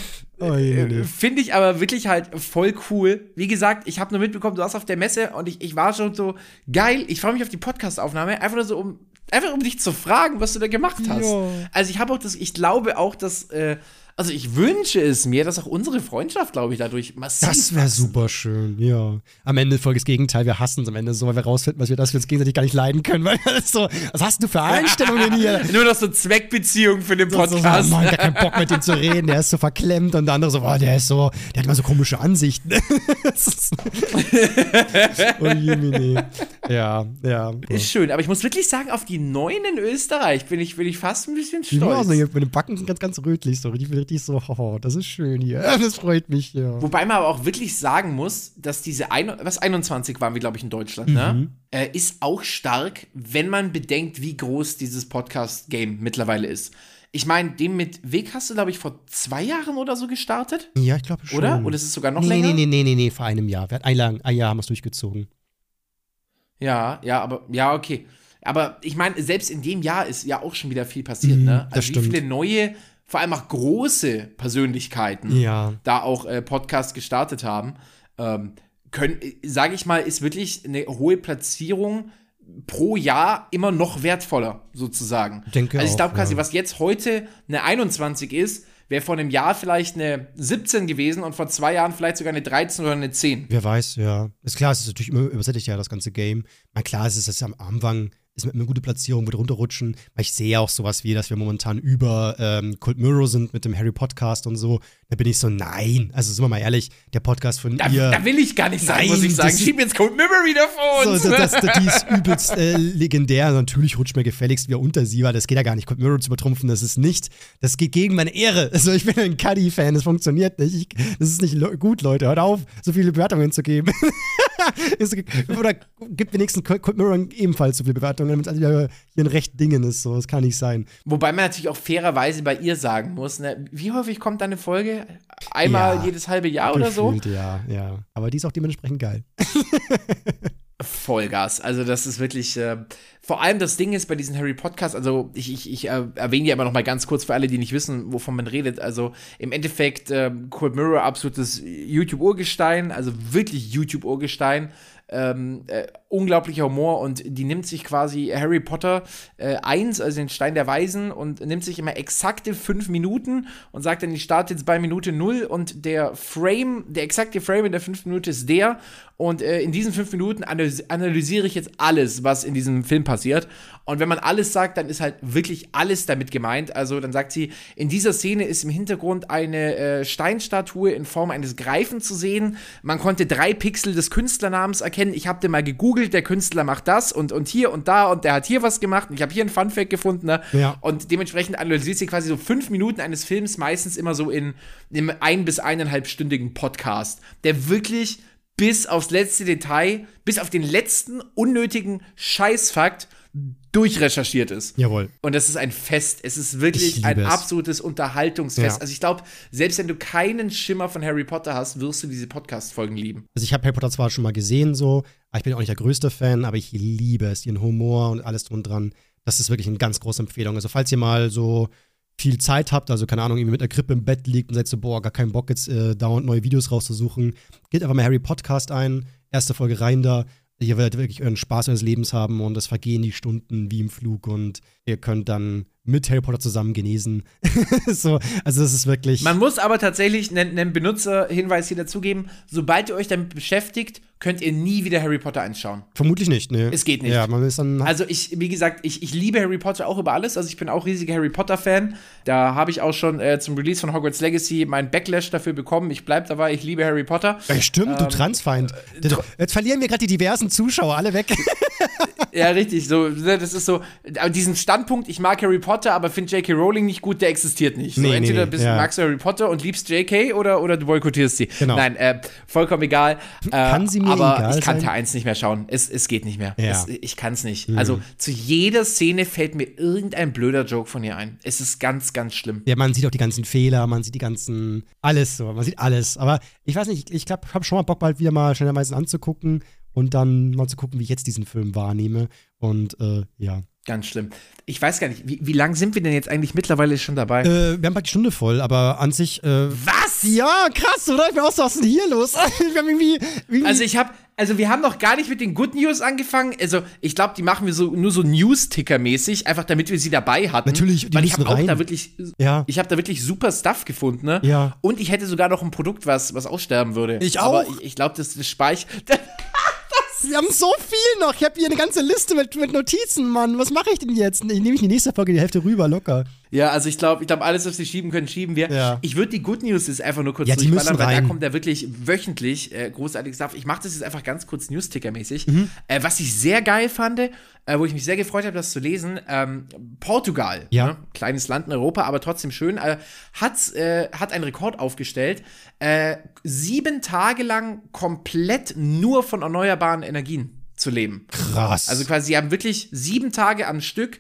oh. Finde ich aber wirklich halt voll cool. Wie gesagt, ich habe nur mitbekommen, du warst auf der Messe und ich, ich war schon so geil. Ich freue mich auf die Podcast-Aufnahme. Einfach nur so, um, einfach um dich zu fragen, was du da gemacht hast. Ja. Also ich habe auch das, ich glaube auch, dass, äh, also ich wünsche es mir, dass auch unsere Freundschaft, glaube ich, dadurch massiv. Das wäre super schön, ja. Am Ende folgt das Gegenteil, wir hassen es am Ende so, weil wir rausfinden, was wir, dass wir uns gegenseitig gar nicht leiden können, weil das so, was hast du für Einstellungen hier? Nur noch so Zweckbeziehung für den So, so, Podcast. so, Mann, gar keinen Bock mit dem zu reden, der ist so verklemmt und der andere so, oh, der ist so, der hat immer so komische Ansichten. Das oh Jemine. Ja, ja. ist schön, aber ich muss wirklich sagen, auf die neuen in Österreich bin ich, bin ich fast ein bisschen Die stolz. Hier mit den Backen sind ganz, ganz rötlich, so richtig, richtig so, oh, das ist schön hier. Das freut mich, ja. Wobei man aber auch wirklich sagen muss, dass diese, ein, was 21 waren wir, glaube ich, in Deutschland, ne? Äh, ist auch stark, wenn man bedenkt, wie groß dieses Podcast-Game mittlerweile ist. Ich meine, dem mit Weg hast du, glaube ich, vor zwei Jahren oder so gestartet, Ja, ich glaube schon. oder? Oder ist es sogar noch nee, länger? nee, nee, nee, nee, nee, vor einem Jahr. Wir hatten ein, lang, ein Jahr haben wir es durchgezogen. Ja, ja, aber, ja, okay. Aber ich meine, selbst in dem Jahr ist ja auch schon wieder viel passiert, Mhm, ne? Also wie stimmt. viele neue, vor allem auch große Persönlichkeiten Ja. da auch äh, Podcast gestartet haben, ähm, können, sage ich mal, ist wirklich eine hohe Platzierung pro Jahr immer noch wertvoller, sozusagen. Denke also ich glaube quasi, ja. was jetzt heute eine 21 ist, wäre vor einem Jahr vielleicht eine 17 gewesen und vor zwei Jahren vielleicht sogar eine 13 oder eine 10. Wer weiß, ja. Ist klar, es ist natürlich immer übersättigt ja das ganze Game. Na klar, es ist das am Anfang, ist mit einer gute Platzierung, wird runterrutschen. Weil ich sehe ja auch sowas wie, dass wir momentan über ähm, Cold Mirror sind mit dem Harry Podcast und so. Da bin ich so, nein. Also sind wir mal ehrlich, der Podcast von Da, ihr. da will ich gar nicht Nein, muss ich sagen. Schieb jetzt Code Memory da vor so, das, das, die ist übelst äh, legendär. Natürlich rutscht mir gefälligst wieder unter sie, weil das geht ja gar nicht. Cold Mirror zu übertrumpfen, das ist nicht, das geht gegen meine Ehre. Also ich bin ein Cuddy-Fan, das funktioniert nicht. Ich, das ist nicht gut, Leute. Hört auf, so viele Bewertungen zu geben. Oder gibt wenigstens Cold Cold Mirror ebenfalls so viele Bewertungen, damit es also hier ein recht Dingen ist. So, das kann nicht sein. Wobei man natürlich auch fairerweise bei ihr sagen muss, ne, wie häufig kommt deine Folge? Einmal Ja, jedes halbe Jahr oder so? Ja, ja. Aber die ist auch dementsprechend geil. Vollgas. Also das ist wirklich, äh, vor allem das Ding ist bei diesen Harry Podcast, also ich, ich, ich äh, erwähne ja immer noch mal ganz kurz für alle, die nicht wissen, wovon man redet. Also im Endeffekt äh, Cold Mirror absolutes YouTube-Urgestein, also wirklich YouTube-Urgestein. Ähm, äh, unglaublicher Humor und die nimmt sich quasi Harry Potter äh, 1, also den Stein der Weisen, und nimmt sich immer exakte fünf Minuten und sagt dann, ich starte jetzt bei Minute null und der Frame, der exakte Frame in der fünf Minute ist der und äh, in diesen fünf Minuten analys analysiere ich jetzt alles, was in diesem Film passiert. Und wenn man alles sagt, dann ist halt wirklich alles damit gemeint. Also dann sagt sie, in dieser Szene ist im Hintergrund eine äh, Steinstatue in Form eines Greifen zu sehen. Man konnte drei Pixel des Künstlernamens erkennen. Ich habe den mal gegoogelt, der Künstler macht das und, und hier und da und der hat hier was gemacht und ich habe hier einen Funfact gefunden. Ne? Ja. Und dementsprechend analysiert sie quasi so fünf Minuten eines Films, meistens immer so in einem ein- bis eineinhalbstündigen Podcast, der wirklich bis aufs letzte Detail, bis auf den letzten unnötigen Scheißfakt durchrecherchiert ist. Jawohl. Und das ist ein Fest. Es ist Ich wirklich ein es. absolutes Unterhaltungsfest. Ja. Also ich glaube, selbst wenn du keinen Schimmer von Harry Potter hast, wirst du diese Podcast-Folgen lieben. Also ich habe Harry Potter zwar schon mal gesehen, so, ich bin auch nicht der größte Fan, aber ich liebe es, ihren Humor und alles drum dran. Das ist wirklich eine ganz große Empfehlung. Also falls ihr mal so viel Zeit habt, also keine Ahnung, irgendwie mit einer Krippe im Bett liegt und seid so, boah, gar keinen Bock jetzt äh, dauernd neue Videos rauszusuchen, geht einfach mal Harry Podcast ein, erste Folge rein da. Ihr werdet wirklich euren Spaß eures Lebens haben und es vergehen die Stunden wie im Flug und ihr könnt dann mit Harry Potter zusammen genesen. so, also das ist wirklich. Man muss aber tatsächlich einen, einen Benutzerhinweis hier dazugeben, sobald ihr euch damit beschäftigt, könnt ihr nie wieder Harry Potter anschauen. Vermutlich nicht, ne? Es geht nicht. Ja, man ist dann. Also ich, wie gesagt, ich, ich liebe Harry Potter auch über alles. Also ich bin auch riesiger Harry Potter-Fan. Da habe ich auch schon äh, zum Release von Hogwarts Legacy meinen Backlash dafür bekommen. Ich bleib dabei, ich liebe Harry Potter. ja, stimmt, du Transfeind. Jetzt verlieren wir gerade die diversen Zuschauer alle weg. Ja, richtig. So, ne, das ist so, aber diesen Standpunkt, ich mag Harry Potter, aber finde J.K. Rowling nicht gut, der existiert nicht. So, Nee, entweder nee, bist, ja. magst du Harry Potter und liebst J.K. oder, oder du boykottierst sie. Genau. Nein, äh, vollkommen egal. Äh, Kann sie mir aber egal ich kann? Teil 1 nicht mehr schauen. Es, es geht nicht mehr. Ja. Es, ich kann es nicht. Also zu jeder Szene fällt mir irgendein blöder Joke von ihr ein. Es ist ganz, ganz schlimm. Ja, man sieht auch die ganzen Fehler, man sieht die ganzen, alles so, man sieht alles. Aber ich weiß nicht, ich, ich glaube, ich habe schon mal Bock, bald wieder mal schnellerweise anzugucken und dann mal zu gucken, wie ich jetzt diesen Film wahrnehme. Und äh, ja. Ganz schlimm. Ich weiß gar nicht, wie, wie lang sind wir denn jetzt eigentlich mittlerweile schon dabei? Äh, wir haben bald die Stunde voll, aber an sich. Äh, Was? ja, krass, oder? Ich bin auch so, was ist denn hier los? wir haben irgendwie. irgendwie Also ich habe, also wir haben noch gar nicht mit den Good News angefangen. Also ich glaube, die machen wir so nur so News-Ticker-mäßig, einfach damit wir sie dabei hatten. Natürlich, die weil ich habe auch da wirklich, Ja. ich habe da wirklich super Stuff gefunden. Ne? Ja. Und ich hätte sogar noch ein Produkt, was was aussterben würde. Ich Aber auch. ich, ich glaube, das, das Speich. wir haben so viel noch. Ich habe hier eine ganze Liste mit, mit Notizen, Mann. Was mache ich denn jetzt? Ich nehme ich die nächste Folge die Hälfte rüber, locker. Ja, also ich glaube, ich glaube, alles, was wir schieben können, schieben wir. Ja. Ich würde die Good News jetzt einfach nur kurz Ja, durchballern, weil da kommt ja wirklich wöchentlich äh, großartiges Stuff. Ich mache das jetzt einfach ganz kurz Newsticker-mäßig. Mhm. Äh, was ich sehr geil fand, äh, wo ich mich sehr gefreut habe, das zu lesen, ähm, Portugal, Ja. ne? kleines Land in Europa, aber trotzdem schön, äh, hat, äh, hat einen Rekord aufgestellt. Äh, sieben Tage lang komplett nur von erneuerbaren Energien zu leben. Krass. Also quasi, sie haben wirklich sieben Tage am Stück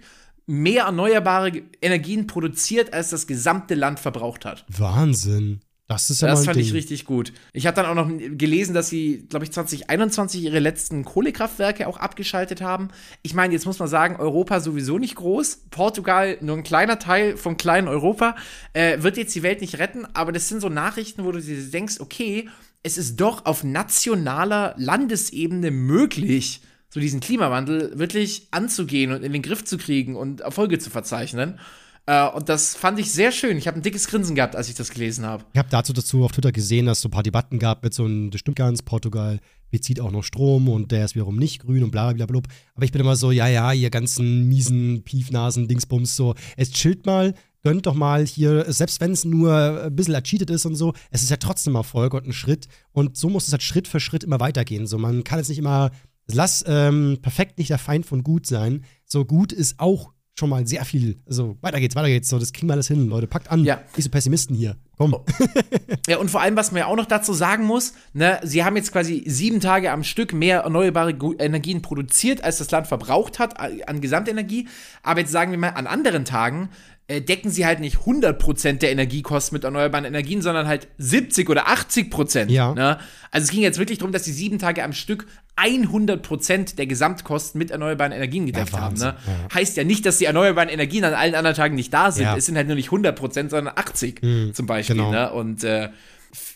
mehr erneuerbare Energien produziert, als das gesamte Land verbraucht hat. Wahnsinn. Das ist ja Das fand Ding. ich richtig gut. Ich habe dann auch noch gelesen, dass sie, glaube ich, 2021 ihre letzten Kohlekraftwerke auch abgeschaltet haben. Ich meine, jetzt muss man sagen, Europa sowieso nicht groß. Portugal nur ein kleiner Teil vom kleinen Europa. Äh, wird jetzt die Welt nicht retten, aber das sind so Nachrichten, wo du dir denkst, okay, es ist doch auf nationaler Landesebene möglich, so diesen Klimawandel wirklich anzugehen und in den Griff zu kriegen und Erfolge zu verzeichnen. Äh, und das fand ich sehr schön. Ich habe ein dickes Grinsen gehabt, als ich das gelesen habe. Ich habe dazu, dazu auf Twitter gesehen, dass es so ein paar Debatten gab mit so einem, das stimmt ganz, Portugal bezieht auch noch Strom und der ist wiederum nicht grün und bla bla bla. Aber ich bin immer so, ja, ja, ihr ganzen miesen Piefnasen, Dingsbums, so, es chillt mal, gönnt doch mal hier, selbst wenn es nur ein bisschen ercheatet ist und so, es ist ja trotzdem Erfolg und ein Schritt. Und so muss es halt Schritt für Schritt immer weitergehen. So, man kann jetzt nicht immer, lass ähm, perfekt nicht der Feind von gut sein. So gut ist auch schon mal sehr viel. Also weiter geht's, weiter geht's. So, das kriegen wir alles hin, Leute. Packt an. Ja. Diese Pessimisten hier. Komm. Ja, und vor allem, was man ja auch noch dazu sagen muss, ne, sie haben jetzt quasi sieben Tage am Stück mehr erneuerbare Energien produziert, als das Land verbraucht hat an Gesamtenergie. Aber jetzt sagen wir mal, an anderen Tagen decken sie halt nicht 100% der Energiekosten mit erneuerbaren Energien, sondern halt 70 oder 80%. Ja. Ne? Also es ging jetzt wirklich darum, dass sie sieben Tage am Stück 100% der Gesamtkosten mit erneuerbaren Energien gedeckt haben. Wahnsinn, Ne? Heißt ja nicht, dass die erneuerbaren Energien an allen anderen Tagen nicht da sind. Ja. Es sind halt nur nicht 100%, sondern 80 zum Beispiel. genau. Ne? Und äh,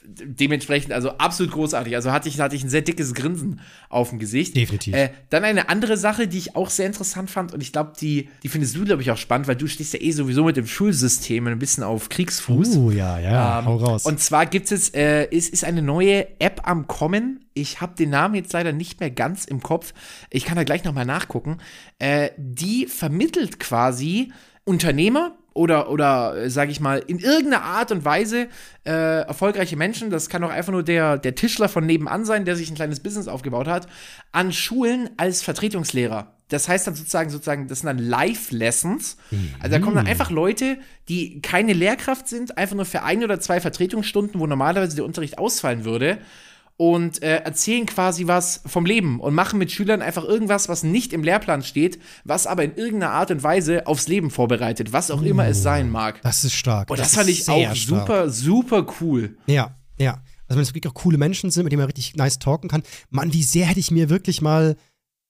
dementsprechend, also absolut großartig. Also hatte ich, hatte ich ein sehr dickes Grinsen auf dem Gesicht. Definitiv. Äh, dann eine andere Sache, die ich auch sehr interessant fand und ich glaube, die, die findest du, glaube ich, auch spannend, weil du stehst ja eh sowieso mit dem Schulsystem ein bisschen auf Kriegsfuß. Uh, ja, ja, Ähm, hau raus. Und zwar gibt es jetzt, äh, ist, ist eine neue App am Kommen. Ich habe den Namen jetzt leider nicht mehr ganz im Kopf. Ich kann da gleich nochmal nachgucken. Äh, die vermittelt quasi Unternehmer oder, oder sage ich mal, in irgendeiner Art und Weise äh, erfolgreiche Menschen, das kann auch einfach nur der, der Tischler von nebenan sein, der sich ein kleines Business aufgebaut hat, an Schulen als Vertretungslehrer. Das heißt dann sozusagen, sozusagen, das sind dann Live-Lessons. Also da kommen dann einfach Leute, die keine Lehrkraft sind, einfach nur für ein oder zwei Vertretungsstunden, wo normalerweise der Unterricht ausfallen würde, und äh, erzählen quasi was vom Leben und machen mit Schülern einfach irgendwas, was nicht im Lehrplan steht, was aber in irgendeiner Art und Weise aufs Leben vorbereitet, was auch immer es sein mag. das ist stark. Und das, ist fand ich auch stark. super, super cool. Ja, ja. Also wenn es wirklich auch coole Menschen sind, mit denen man richtig nice talken kann. Mann, wie sehr hätte ich mir wirklich mal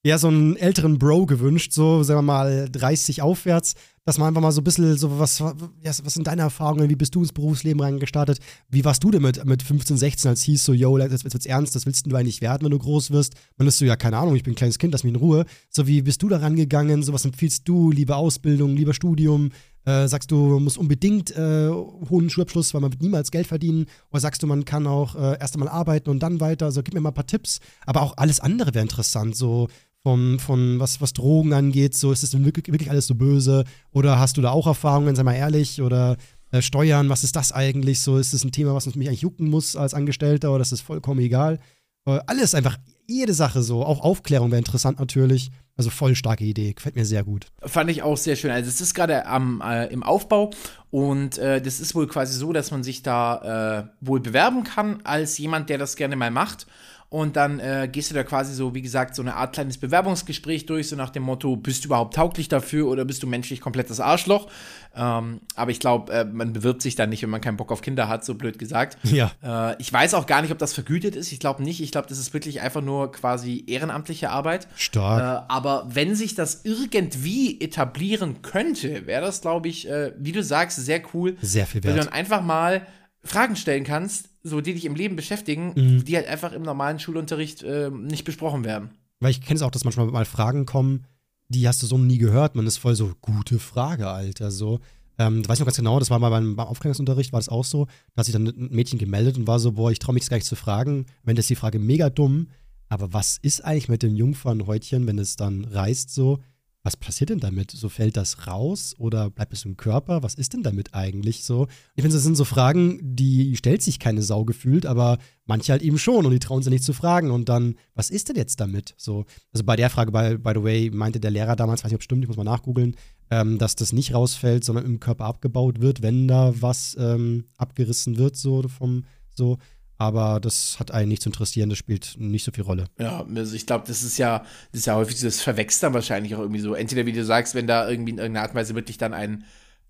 eher so einen älteren Bro gewünscht, so, sagen wir mal, 30 aufwärts, dass man einfach mal so ein bisschen so, was, was sind deine Erfahrungen, wie bist du ins Berufsleben reingestartet? Wie warst du denn mit, mit 15, 16, als hieß so, yo, jetzt wird's ernst, das willst du eigentlich werden, wenn du groß wirst? Man ist so, ja, keine Ahnung, ich bin ein kleines Kind, lass mich in Ruhe. So, wie bist du da rangegangen? So, was empfiehlst du? Liebe Ausbildung, lieber Studium? Äh, sagst du, man muss unbedingt äh, hohen Schulabschluss, weil man wird niemals Geld verdienen? Oder sagst du, man kann auch äh, erst einmal arbeiten und dann weiter? Also gib mir mal ein paar Tipps. Aber auch alles andere wäre interessant. So, vom, von was, was Drogen angeht, so ist es wirklich, wirklich alles so böse? Oder hast du da auch Erfahrungen, sei mal ehrlich, oder äh, Steuern, was ist das eigentlich? So, ist es ein Thema, was mich eigentlich jucken muss als Angestellter oder ist es vollkommen egal? Äh, alles einfach, jede Sache so, auch Aufklärung wäre interessant natürlich. Also voll starke Idee, gefällt mir sehr gut. Fand ich auch sehr schön. Also es ist gerade äh, im Aufbau und äh, das ist wohl quasi so, dass man sich da äh, wohl bewerben kann als jemand, der das gerne mal macht. Und dann äh, gehst du da quasi so, wie gesagt, so eine Art kleines Bewerbungsgespräch durch, so nach dem Motto, bist du überhaupt tauglich dafür oder bist du menschlich komplett das Arschloch? Ähm, aber ich glaube, äh, man bewirbt sich dann nicht, wenn man keinen Bock auf Kinder hat, so blöd gesagt. Ja. Äh, ich weiß auch gar nicht, ob das vergütet ist. Ich glaube nicht. Ich glaube, das ist wirklich einfach nur quasi ehrenamtliche Arbeit. Stark. Äh, aber wenn sich das irgendwie etablieren könnte, wäre das, glaube ich, äh, wie du sagst, sehr cool. Sehr viel wert. Wenn du dann einfach mal Fragen stellen kannst, so die dich im Leben beschäftigen, mhm. die halt einfach im normalen Schulunterricht äh, nicht besprochen werden. Weil ich kenne es auch, dass manchmal mal Fragen kommen, die hast du so nie gehört. Man ist voll so, gute Frage, Alter. So, ähm, weiß ich noch ganz genau, das war mal beim, beim Aufklärungsunterricht, war das auch so. Da hat sich dann ein Mädchen gemeldet und war so, boah, ich traue mich das gar nicht zu fragen. Wenn das die Frage mega dumm, aber was ist eigentlich mit dem Jungfernhäutchen, wenn es dann reißt so? Was passiert denn damit? So fällt das raus oder bleibt es im Körper? Was ist denn damit eigentlich so? Ich finde, das sind so Fragen, die stellt sich keine Sau gefühlt, aber manche halt eben schon und die trauen sich nicht zu fragen. Und dann, was ist denn jetzt damit? So, also bei der Frage, by, by the way, meinte der Lehrer damals, weiß nicht, ob es stimmt, ich muss mal nachgoogeln, ähm, dass das nicht rausfällt, sondern im Körper abgebaut wird, wenn da was ähm, abgerissen wird, so vom, so aber das hat einen nicht zu interessieren, das spielt nicht so viel Rolle. Ja, also ich glaube, das ist ja, das ist ja häufig, das verwechselt dann wahrscheinlich auch irgendwie so. Entweder wie du sagst, wenn da irgendwie in irgendeiner Art und Weise wirklich dann ein,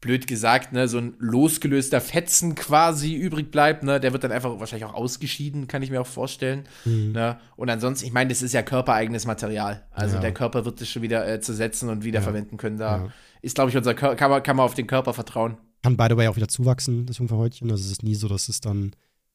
blöd gesagt, ne, so ein losgelöster Fetzen quasi übrig bleibt, ne, der wird dann einfach wahrscheinlich auch ausgeschieden, kann ich mir auch vorstellen. Mhm. Ne? Und ansonsten, ich meine, das ist ja körpereigenes Material. Also ja. der Körper wird das schon wieder äh, zersetzen und wiederverwenden ja. können. Da ja. ist, glaube ich, unser Körper, kann man, kann man auf den Körper vertrauen. Kann by the way auch wieder zuwachsen, das Jungverhäutchen. Also es ist nie so, dass es dann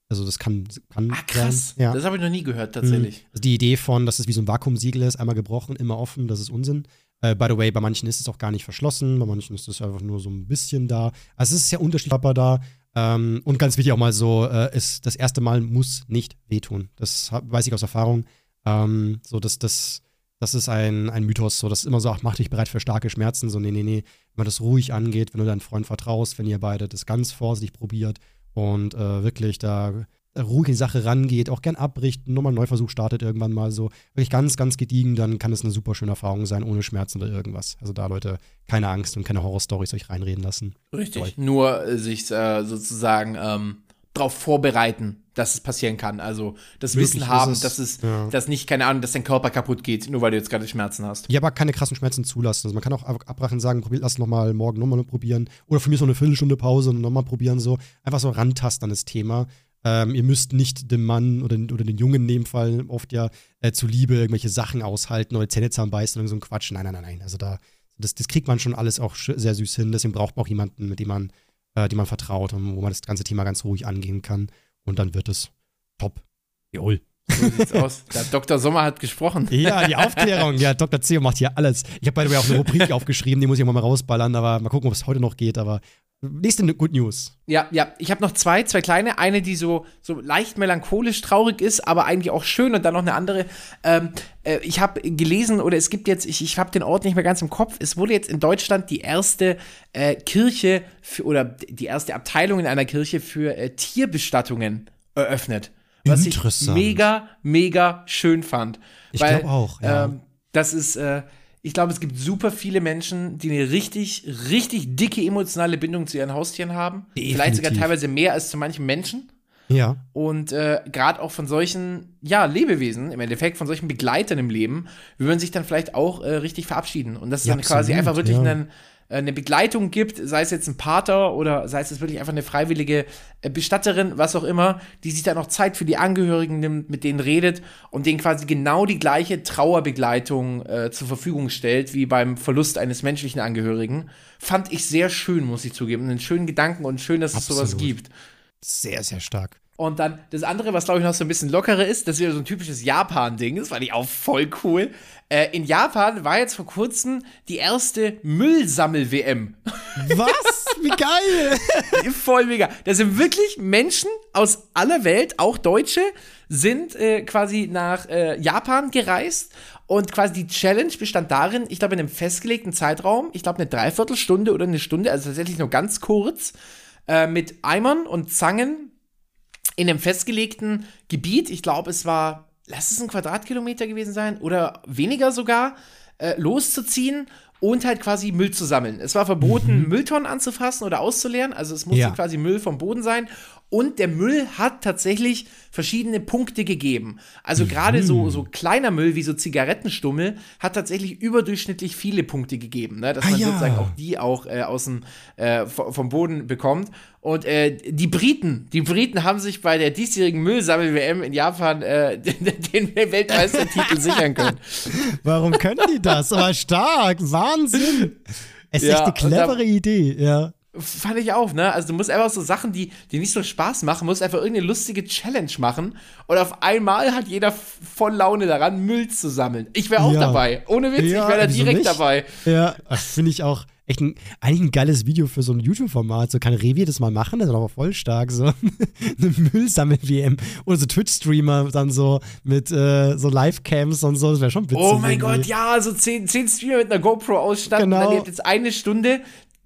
also das kann, kann ah, krass. Sein. Ja. Das habe ich noch nie gehört, tatsächlich. Also die Idee von, dass es wie so ein Vakuumsiegel ist, einmal gebrochen, immer offen, das ist Unsinn. Äh, by the way, bei manchen ist es auch gar nicht verschlossen, bei manchen ist es einfach nur so ein bisschen da. Also es ist sehr unterschiedlich da. Ähm, und ganz wichtig auch mal so, äh, ist, das erste Mal muss nicht wehtun. Das hab, weiß ich aus Erfahrung. Ähm, so, dass das, das ist ein, ein Mythos, so, dass immer so, ach, mach dich bereit für starke Schmerzen. So, nee, nee, nee. Wenn man das ruhig angeht, wenn du deinem Freund vertraust, wenn ihr beide das ganz vorsichtig probiert und äh, wirklich da ruhig in die Sache rangeht, auch gern abbricht, nochmal einen Neuversuch startet irgendwann mal so, wirklich ganz, ganz gediegen, dann kann es eine super schöne Erfahrung sein, ohne Schmerzen oder irgendwas. Also da, Leute, keine Angst und keine Horrorstorys euch reinreden lassen. Richtig, Sorry. nur äh, sich äh, sozusagen ähm, darauf vorbereiten, dass es passieren kann. Also das Wirklich Wissen haben, es, dass es, ja. dass nicht, keine Ahnung, dass dein Körper kaputt geht, nur weil du jetzt gerade Schmerzen hast. Ja, aber keine krassen Schmerzen zulassen. Also man kann auch abbrechen und sagen, probier, lass noch mal morgen nochmal probieren. Oder für mich so eine Viertelstunde Pause und nochmal probieren so. Einfach so rantasten an das Thema. Ähm, ihr müsst nicht dem Mann oder, oder den Jungen in dem Fall oft ja äh, zuliebe irgendwelche Sachen aushalten oder Zähne zusammenbeißen oder so ein Quatsch. Nein, nein, nein, nein. Also da, das, das kriegt man schon alles auch sehr süß hin. Deswegen braucht man auch jemanden, mit dem man, äh, dem man vertraut und wo man das ganze Thema ganz ruhig angehen kann. Und dann wird es top. Jawohl. So sieht's aus. Der Dr. Sommer hat gesprochen. Ja, die Aufklärung. Ja, Dr. Zeo macht hier alles. Ich habe bei der auch eine Rubrik aufgeschrieben, die muss ich mal rausballern, aber mal gucken, ob es heute noch geht. Aber Nächste Good News. Ja, ja, ich habe noch zwei, zwei kleine. Eine, die so, so leicht melancholisch traurig ist, aber eigentlich auch schön und dann noch eine andere. Ähm, äh, ich habe gelesen, oder es gibt jetzt, ich, ich habe den Ort nicht mehr ganz im Kopf, es wurde jetzt in Deutschland die erste äh, Kirche für, oder die erste Abteilung in einer Kirche für äh, Tierbestattungen eröffnet. Was ich mega, mega schön fand. Ich glaube auch, ja. Ähm, das ist, äh, ich glaube, es gibt super viele Menschen, die eine richtig, richtig dicke emotionale Bindung zu ihren Haustieren haben. Definitiv. Vielleicht sogar teilweise mehr als zu manchen Menschen. Ja. Und äh, gerade auch von solchen, ja, Lebewesen, im Endeffekt, von solchen Begleitern im Leben, man sich dann vielleicht auch äh, richtig verabschieden. Und das ist ja, dann absolut, quasi einfach wirklich ja. ein, eine Begleitung gibt, sei es jetzt ein Pater oder sei es jetzt wirklich einfach eine freiwillige äh, Bestatterin, was auch immer, die sich dann noch Zeit für die Angehörigen nimmt, mit denen redet und denen quasi genau die gleiche Trauerbegleitung äh, zur Verfügung stellt, wie beim Verlust eines menschlichen Angehörigen. Fand ich sehr schön, muss ich zugeben. Einen schönen Gedanken und schön, dass Absolut. es sowas gibt. Sehr, sehr stark. Und dann das andere, was glaube ich noch so ein bisschen lockerer ist, das ist wieder so ein typisches Japan-Ding. Das fand ich auch voll cool. Äh, in Japan war jetzt vor kurzem die erste Müllsammel-WM. Was? Wie geil! voll mega. Da sind wirklich Menschen aus aller Welt, auch Deutsche, sind äh, quasi nach äh, Japan gereist. Und quasi die Challenge bestand darin, ich glaube, in einem festgelegten Zeitraum, ich glaube, eine Dreiviertelstunde oder eine Stunde, also tatsächlich nur ganz kurz, äh, mit Eimern und Zangen in einem festgelegten Gebiet, ich glaube, es war, lass es ein Quadratkilometer gewesen sein oder weniger sogar, äh, loszuziehen und halt quasi Müll zu sammeln. Es war verboten, mhm. Mülltonnen anzufassen oder auszuleeren, also es musste ja. quasi Müll vom Boden sein und der Müll hat tatsächlich verschiedene Punkte gegeben. Also mhm. gerade so, so kleiner Müll wie so Zigarettenstummel hat tatsächlich überdurchschnittlich viele Punkte gegeben, ne? dass ah, man ja. sozusagen auch die auch äh, aus dem, äh, vom Boden bekommt. Und äh, die Briten, die Briten haben sich bei der diesjährigen Müllsammel-WM in Japan äh, den, den Weltmeistertitel sichern können. Warum können die das? Aber stark, Wahnsinn. Es ist ja, echt eine clevere da, Idee, ja. Fand ich auch, ne? Also du musst einfach so Sachen, die, die nicht so Spaß machen, musst einfach irgendeine lustige Challenge machen und auf einmal hat jeder voll Laune daran, Müll zu sammeln. Ich wäre auch ja. dabei. Ohne Witz, ja, ich wäre da direkt nicht? dabei. Ja, finde ich auch echt ein, eigentlich ein geiles Video für so ein YouTube-Format. So kann Revi das mal machen, das ist aber voll stark. So eine Müllsammel-WM. Oder so Twitch-Streamer dann so mit äh, so Live-Cams und so. Das wäre schon witzig. Oh mein irgendwie. Gott, ja, so zehn, zehn Streamer mit einer GoPro ausstatten. Genau. Dann jetzt eine Stunde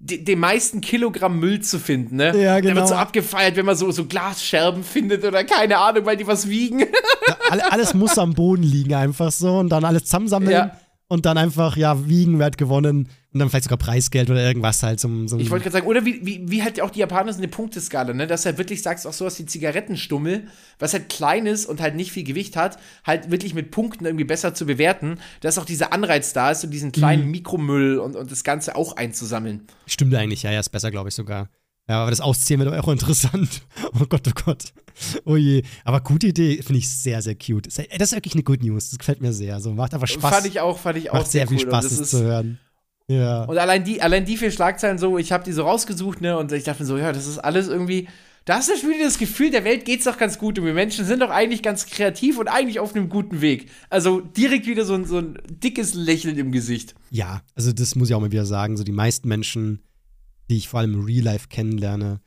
den meisten Kilogramm Müll zu finden, ne? Ja, genau. Der wird so abgefeiert, wenn man so, so Glasscherben findet oder keine Ahnung, weil die was wiegen. Ja, alles muss am Boden liegen, einfach so und dann alles zusammensammeln ja. Und dann einfach, ja, wiegen, wird gewonnen und dann vielleicht sogar Preisgeld oder irgendwas halt zum. zum ich wollte gerade sagen, oder wie, wie, wie halt auch die Japaner sind eine Punkteskala, ne? Dass du halt wirklich sagst, auch sowas wie Zigarettenstummel, was halt klein ist und halt nicht viel Gewicht hat, halt wirklich mit Punkten irgendwie besser zu bewerten, dass auch dieser Anreiz da ist, so diesen kleinen mhm. Mikromüll und, und das Ganze auch einzusammeln. Stimmt eigentlich, ja, ja, ist besser, glaube ich sogar. Ja, aber das Auszählen wird auch interessant. Oh Gott, oh Gott. Oh je. Aber gute Idee, finde ich sehr, sehr cute. Das ist wirklich eine Good News. Das gefällt mir sehr. So, macht einfach Spaß. Fand ich auch, fand ich auch macht sehr, sehr viel cool. Spaß, das, zu hören. Ja. Und allein die, allein die vier Schlagzeilen so, ich habe die so rausgesucht, ne, und ich dachte mir so, ja, das ist alles irgendwie. Da hast du schon wieder das Gefühl, der Welt geht's doch ganz gut und wir Menschen sind doch eigentlich ganz kreativ und eigentlich auf einem guten Weg. Also direkt wieder so ein, so ein dickes Lächeln im Gesicht. Ja, also das muss ich auch mal wieder sagen. So die meisten Menschen, die ich vor allem im Real Life kennenlerne,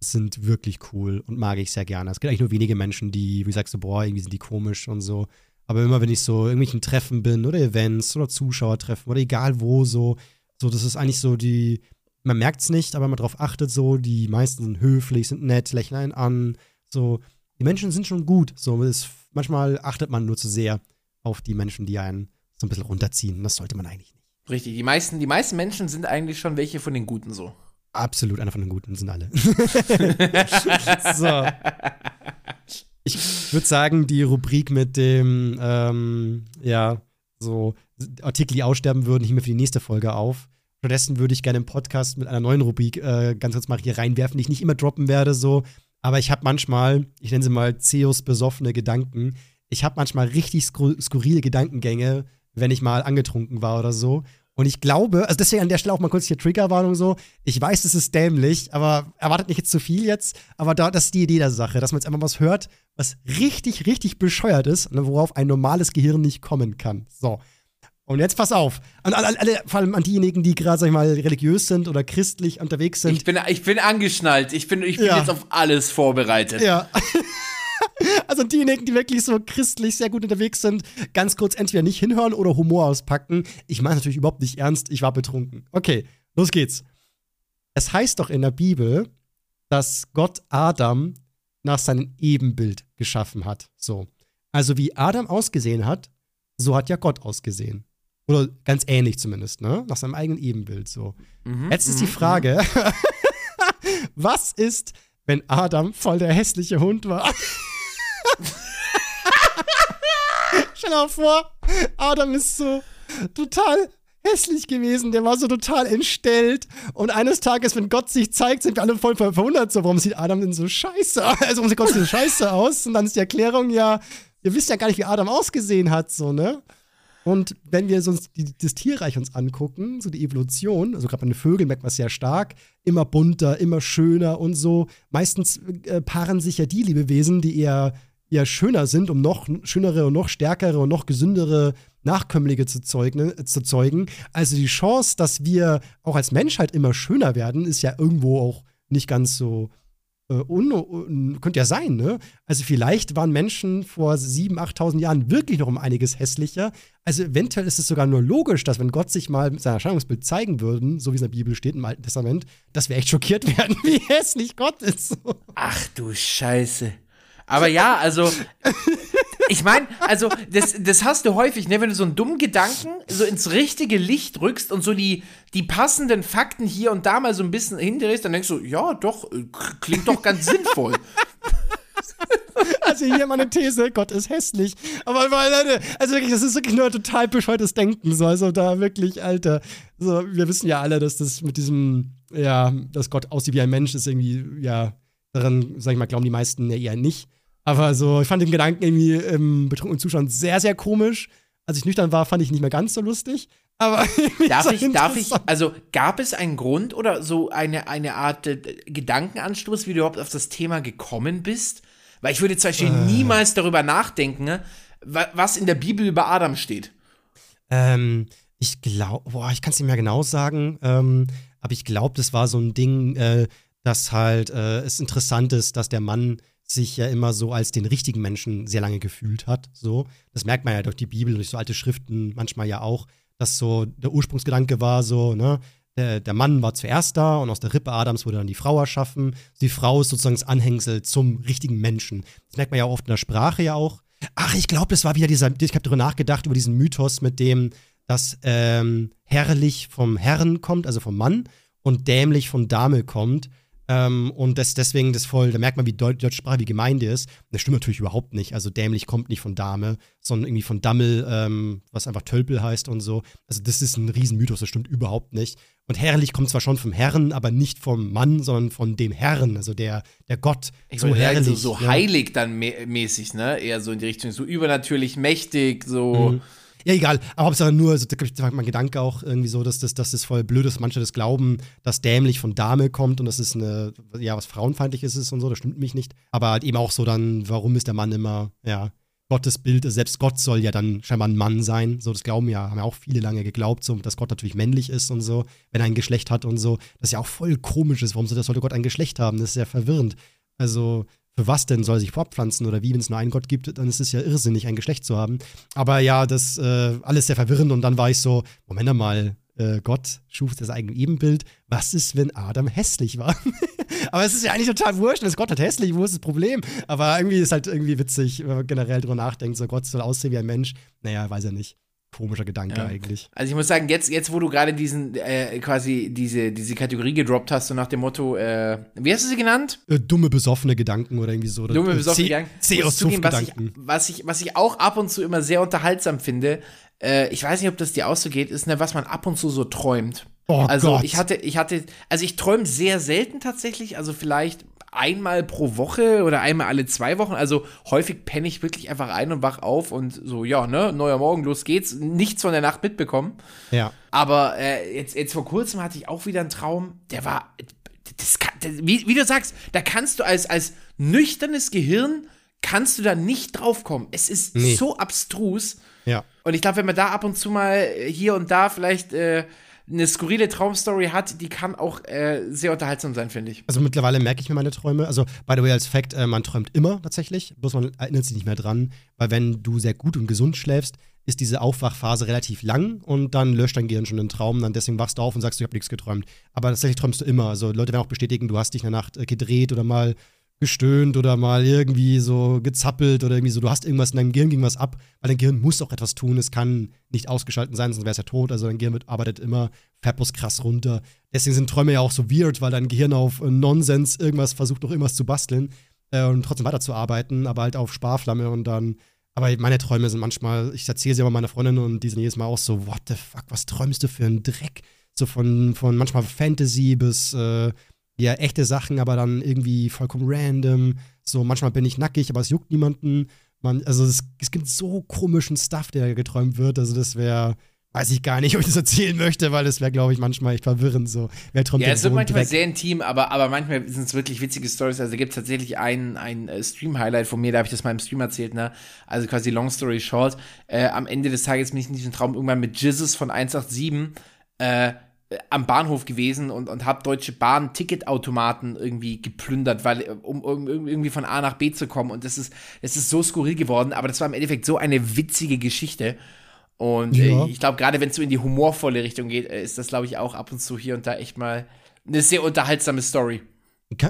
sind wirklich cool und mag ich sehr gerne. Es gibt eigentlich nur wenige Menschen, die, wie sagst du, boah, irgendwie sind die komisch und so. Aber immer, wenn ich so irgendwelchen Treffen bin oder Events oder Zuschauertreffen oder egal wo, so, so, das ist eigentlich so die, man merkt es nicht, aber man darauf achtet so, die meisten sind höflich, sind nett, lächeln einen an, so, die Menschen sind schon gut, so, das, manchmal achtet man nur zu sehr auf die Menschen, die einen so ein bisschen runterziehen, das sollte man eigentlich nicht. Richtig, die meisten, die meisten Menschen sind eigentlich schon welche von den Guten so. Absolut, einer von den Guten sind alle. so. Ich würde sagen, die Rubrik mit dem, ähm, ja, so Artikel, die aussterben würden, ich mir für die nächste Folge auf. Stattdessen würde ich gerne im Podcast mit einer neuen Rubrik äh, ganz kurz mal hier reinwerfen, die ich nicht immer droppen werde, so. Aber ich habe manchmal, ich nenne sie mal Zeus besoffene Gedanken. Ich habe manchmal richtig skurrile Gedankengänge, wenn ich mal angetrunken war oder so. Und ich glaube, also deswegen an der Stelle auch mal kurz hier Triggerwarnung so. Ich weiß, es ist dämlich, aber erwartet nicht jetzt zu viel jetzt. Aber da, das ist die Idee der Sache, dass man jetzt einfach was hört, was richtig, richtig bescheuert ist, ne, worauf ein normales Gehirn nicht kommen kann. So. Und jetzt pass auf. An alle, alle, vor allem an diejenigen, die gerade, sag ich mal, religiös sind oder christlich unterwegs sind. Ich bin, ich bin angeschnallt. Ich bin, ich bin ja. jetzt auf alles vorbereitet. Ja. also diejenigen, die wirklich so christlich sehr gut unterwegs sind, ganz kurz entweder nicht hinhören oder Humor auspacken. Ich meine natürlich überhaupt nicht ernst, ich war betrunken. Okay, los geht's. Es heißt doch in der Bibel, dass Gott Adam nach seinem Ebenbild geschaffen hat. So. Also wie Adam ausgesehen hat, so hat ja Gott ausgesehen. Oder ganz ähnlich zumindest, ne? Nach seinem eigenen Ebenbild so. Mhm, Jetzt ist die mhm, Frage, mhm. was ist, wenn Adam voll der hässliche Hund war? Stell dir mal vor, Adam ist so total hässlich gewesen. Der war so total entstellt. Und eines Tages, wenn Gott sich zeigt, sind wir alle voll verwundert. So, warum sieht Adam denn so scheiße aus? Also, warum sieht Gott so scheiße aus? Und dann ist die Erklärung ja, ihr wisst ja gar nicht, wie Adam ausgesehen hat, so, ne? Und wenn wir uns die, das Tierreich uns angucken, so die Evolution, also gerade bei den Vögeln merkt man es sehr stark, immer bunter, immer schöner und so. Meistens äh, paaren sich ja die Lebewesen, die eher, eher schöner sind, um noch schönere und noch stärkere und noch gesündere Nachkömmlinge zu, zeugen, äh, zu zeugen. Also die Chance, dass wir auch als Menschheit immer schöner werden, ist ja irgendwo auch nicht ganz so äh, un, un, könnte ja sein, ne? Also vielleicht waren Menschen vor 7.000, 8.000 Jahren wirklich noch um einiges hässlicher. Also eventuell ist es sogar nur logisch, dass wenn Gott sich mal mit seinem Erscheinungsbild zeigen würde, so wie es in der Bibel steht im Alten Testament, dass wir echt schockiert werden, wie hässlich Gott ist. Ach du Scheiße. Aber ja, also ich meine, also das, das hast du häufig, ne, wenn du so einen dummen Gedanken so ins richtige Licht rückst und so die, die passenden Fakten hier und da mal so ein bisschen hindrehst, dann denkst du, ja, doch, äh, klingt doch ganz sinnvoll. Also hier meine These, Gott ist hässlich. Aber Leute, also wirklich, das ist wirklich nur total bescheuertes Denken. So, also da wirklich, Alter. So, wir wissen ja alle, dass das mit diesem, ja, dass Gott aussieht wie ein Mensch, ist irgendwie, ja, daran, sag ich mal, glauben die meisten eher nicht. Aber so, ich fand den Gedanken irgendwie im betrunkenen Zustand sehr, sehr komisch. Als ich nüchtern war, fand ich nicht mehr ganz so lustig. Aber darf ich, darf ich, also gab es einen Grund oder so eine, eine Art äh, Gedankenanstoß, wie du überhaupt auf das Thema gekommen bist? Weil ich würde zum Beispiel äh. niemals darüber nachdenken, ne, was in der Bibel über Adam steht. Ähm, ich glaube, boah, ich kann es nicht mehr genau sagen, ähm, aber ich glaube, das war so ein Ding, äh, dass halt äh, es interessant ist, dass der Mann sich ja immer so als den richtigen Menschen sehr lange gefühlt hat. So, das merkt man ja durch die Bibel, durch so alte Schriften manchmal ja auch, dass so der Ursprungsgedanke war, so, ne, der, der Mann war zuerst da und aus der Rippe Adams wurde dann die Frau erschaffen. Die Frau ist sozusagen das Anhängsel zum richtigen Menschen. Das merkt man ja oft in der Sprache ja auch. Ach, ich glaube, das war wieder dieser, ich habe darüber nachgedacht, über diesen Mythos mit dem, dass ähm, herrlich vom Herren kommt, also vom Mann, und dämlich von Dame kommt. Ähm, und das, deswegen das voll, da merkt man, wie die deutsche Sprache, wie Gemeinde ist. Und das stimmt natürlich überhaupt nicht. Also dämlich kommt nicht von Dame, sondern irgendwie von Dammel, ähm, was einfach Tölpel heißt und so. Also das ist ein Riesenmythos, das stimmt überhaupt nicht. Und herrlich kommt zwar schon vom Herrn, aber nicht vom Mann, sondern von dem Herrn, also der, der Gott. Ich so herrlich. So, so ja. heilig dann mäßig, ne? Eher so in die Richtung, so übernatürlich mächtig, so. Mhm. Ja, egal. Aber Hauptsache nur, also, da mein Gedanke auch irgendwie so, dass das, dass das voll blöd ist. Manche das glauben, dass dämlich von Dame kommt und das ist eine, ja, was frauenfeindliches ist und so. Das stimmt mich nicht. Aber halt eben auch so dann, warum ist der Mann immer, ja, Gottes Bild, selbst Gott soll ja dann scheinbar ein Mann sein. So, das glauben ja, haben ja auch viele lange geglaubt, so, dass Gott natürlich männlich ist und so, wenn er ein Geschlecht hat und so. Das ja auch voll komisch ist. Warum sollte Gott ein Geschlecht haben? Das ist ja verwirrend. Also, für was denn soll sich fortpflanzen oder wie, wenn es nur einen Gott gibt, dann ist es ja irrsinnig, ein Geschlecht zu haben. Aber ja, das äh, alles sehr verwirrend und dann war ich so, Moment mal, äh, Gott schuf das eigene Ebenbild. Was ist, wenn Adam hässlich war? Aber es ist ja eigentlich total wurscht, dass Gott halt hässlich, wo ist das Problem? Aber irgendwie ist halt irgendwie witzig, wenn man generell drüber nachdenkt, so Gott soll aussehen wie ein Mensch. Naja, weiß er nicht komischer Gedanke ja. eigentlich. Also ich muss sagen, jetzt, jetzt wo du gerade diesen, äh, quasi diese, diese Kategorie gedroppt hast, so nach dem Motto, äh, wie hast du sie genannt? Äh, dumme, besoffene Gedanken oder irgendwie so. Dumme, besoffene Gedanken. C aus zugeben, was ich, was, ich, was ich auch ab und zu immer sehr unterhaltsam finde, äh, ich weiß nicht, ob das dir auch so geht, ist, ne, was man ab und zu so träumt. Oh also Gott. ich hatte, ich hatte, also ich träume sehr selten tatsächlich, also vielleicht einmal pro Woche oder einmal alle zwei Wochen. Also häufig penne ich wirklich einfach ein und wach auf und so, ja, ne, neuer Morgen, los geht's. Nichts von der Nacht mitbekommen. Ja. Aber äh, jetzt, jetzt vor kurzem hatte ich auch wieder einen Traum, der war, das kann, wie, wie du sagst, da kannst du als, als nüchternes Gehirn, kannst du da nicht draufkommen. Es ist nee. so abstrus. Ja. Und ich glaube, wenn man da ab und zu mal hier und da vielleicht äh, eine skurrile Traumstory hat, die kann auch äh, sehr unterhaltsam sein, finde ich. Also mittlerweile merke ich mir meine Träume. Also, by the way, als Fact, äh, man träumt immer tatsächlich, bloß man erinnert sich nicht mehr dran, weil wenn du sehr gut und gesund schläfst, ist diese Aufwachphase relativ lang und dann löscht dein Gehirn schon den Traum, dann deswegen wachst du auf und sagst, ich habe nichts geträumt. Aber tatsächlich träumst du immer. Also Leute werden auch bestätigen, du hast dich in der Nacht äh, gedreht oder mal gestöhnt oder mal irgendwie so gezappelt oder irgendwie so, du hast irgendwas in deinem Gehirn ging was ab, weil dein Gehirn muss auch etwas tun, es kann nicht ausgeschaltet sein, sonst wäre es ja tot, also dein Gehirn arbeitet immer Färbus krass runter. Deswegen sind Träume ja auch so weird, weil dein Gehirn auf Nonsens irgendwas versucht, noch irgendwas zu basteln äh, und trotzdem weiterzuarbeiten, aber halt auf Sparflamme und dann Aber meine Träume sind manchmal, ich erzähle sie aber meiner Freundin und die sind jedes Mal auch so, what the fuck, was träumst du für einen Dreck? So von, von manchmal Fantasy bis äh, ja, echte Sachen, aber dann irgendwie vollkommen random. So, manchmal bin ich nackig, aber es juckt niemanden. Man, also es, es gibt so komischen Stuff, der geträumt wird. Also das wäre, weiß ich gar nicht, ob ich das erzählen möchte, weil das wäre, glaube ich, manchmal echt verwirrend. So, wer träumt Ja, es wird manchmal Dreck? sehr intim, aber, aber manchmal sind es wirklich witzige Stories. Also gibt es tatsächlich ein, ein äh, Stream-Highlight von mir, da habe ich das mal im Stream erzählt, ne? Also quasi Long Story Short. Äh, am Ende des Tages bin ich in diesem Traum irgendwann mit Jizzes von 187 äh, am Bahnhof gewesen und, und habe Deutsche Bahn Ticketautomaten irgendwie geplündert, weil um, um, irgendwie von A nach B zu kommen und das ist das ist so skurril geworden, aber das war im Endeffekt so eine witzige Geschichte und ja. äh, ich glaube gerade wenn es so in die humorvolle Richtung geht, äh, ist das glaube ich auch ab und zu hier und da echt mal eine sehr unterhaltsame Story.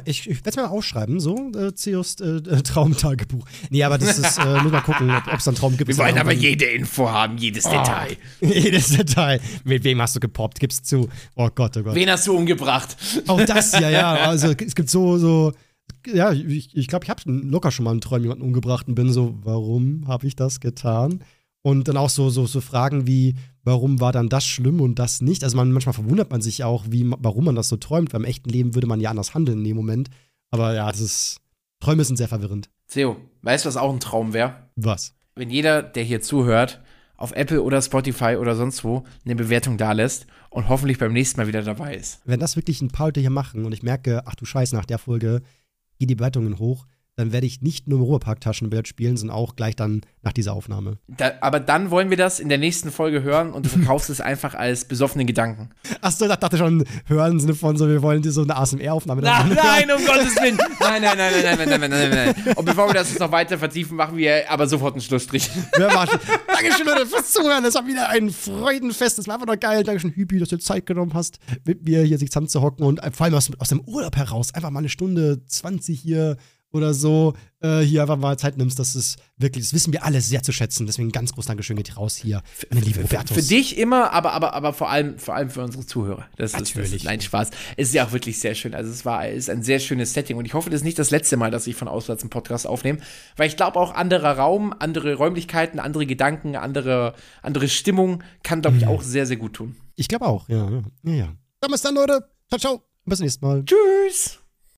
Ich, ich werde es mal aufschreiben, so, äh, Zeus äh, äh, Traumtagebuch. Nee, aber das ist, äh, muss mal gucken, ob es einen Traum gibt. Wir wollen aber jede Info haben, jedes oh, Detail. jedes Detail. Mit wem hast du gepoppt? Gib's zu. Oh Gott, oh Gott. Wen hast du umgebracht? Auch das, ja, ja. Also es gibt so, so, ja, ich glaube, ich, glaub, ich habe locker schon mal einen Traum jemanden umgebracht und bin so, warum habe ich das getan? Und dann auch so, so, so Fragen wie, warum war dann das schlimm und das nicht? Also man, manchmal verwundert man sich auch, wie, warum man das so träumt, weil im echten Leben würde man ja anders handeln in dem Moment. Aber ja, das ist. Träume sind sehr verwirrend. Theo, weißt du, was auch ein Traum wäre? Was? Wenn jeder, der hier zuhört, auf Apple oder Spotify oder sonst wo eine Bewertung da lässt und hoffentlich beim nächsten Mal wieder dabei ist. Wenn das wirklich ein paar Leute hier machen und ich merke, ach du Scheiße, nach der Folge gehen die Bewertungen hoch, dann werde ich nicht nur im Ruhrpark Taschenbillard spielen, sondern auch gleich dann nach dieser Aufnahme. Da, aber dann wollen wir das in der nächsten Folge hören und du verkaufst es einfach als besoffene Gedanken. Achso, ich dachte schon, hören im Sinne von so, wir wollen so eine ASMR-Aufnahme. Na, nein, um Gottes Willen. Nein, nein, nein, nein, nein, nein, nein, nein, nein, nein. Und bevor wir das jetzt noch weiter vertiefen, machen wir aber sofort einen Schlussstrich. Dankeschön, Leute, fürs Zuhören. Das war wieder ein Freudenfest. Das war einfach noch geil. Dankeschön, Hübi, dass du Zeit genommen hast, mit mir hier sich zusammenzuhocken und vor allem aus, aus dem Urlaub heraus einfach mal eine Stunde 20 hier oder so äh, hier einfach mal Zeit nimmst, das ist wirklich, das wissen wir alle sehr zu schätzen. Deswegen ganz groß Dankeschön geht raus hier an den lieben Robertus. Für, für, dich immer, aber, aber, aber vor allem, vor allem für unsere Zuhörer. Das Natürlich. Ist, das ist, nein, Spaß. Es ist ja auch wirklich sehr schön. Also es war, ist ein sehr schönes Setting und ich hoffe, das ist nicht das letzte Mal, dass ich von auswärts einen Podcast aufnehme, weil ich glaube auch anderer Raum, andere Räumlichkeiten, andere Gedanken, andere, andere Stimmung kann, glaube ich, auch sehr, sehr gut tun. Ich glaube auch, ja, ja, ja. Dann bis dann, Leute. Ciao, ciao. Bis zum nächsten Mal. Tschüss.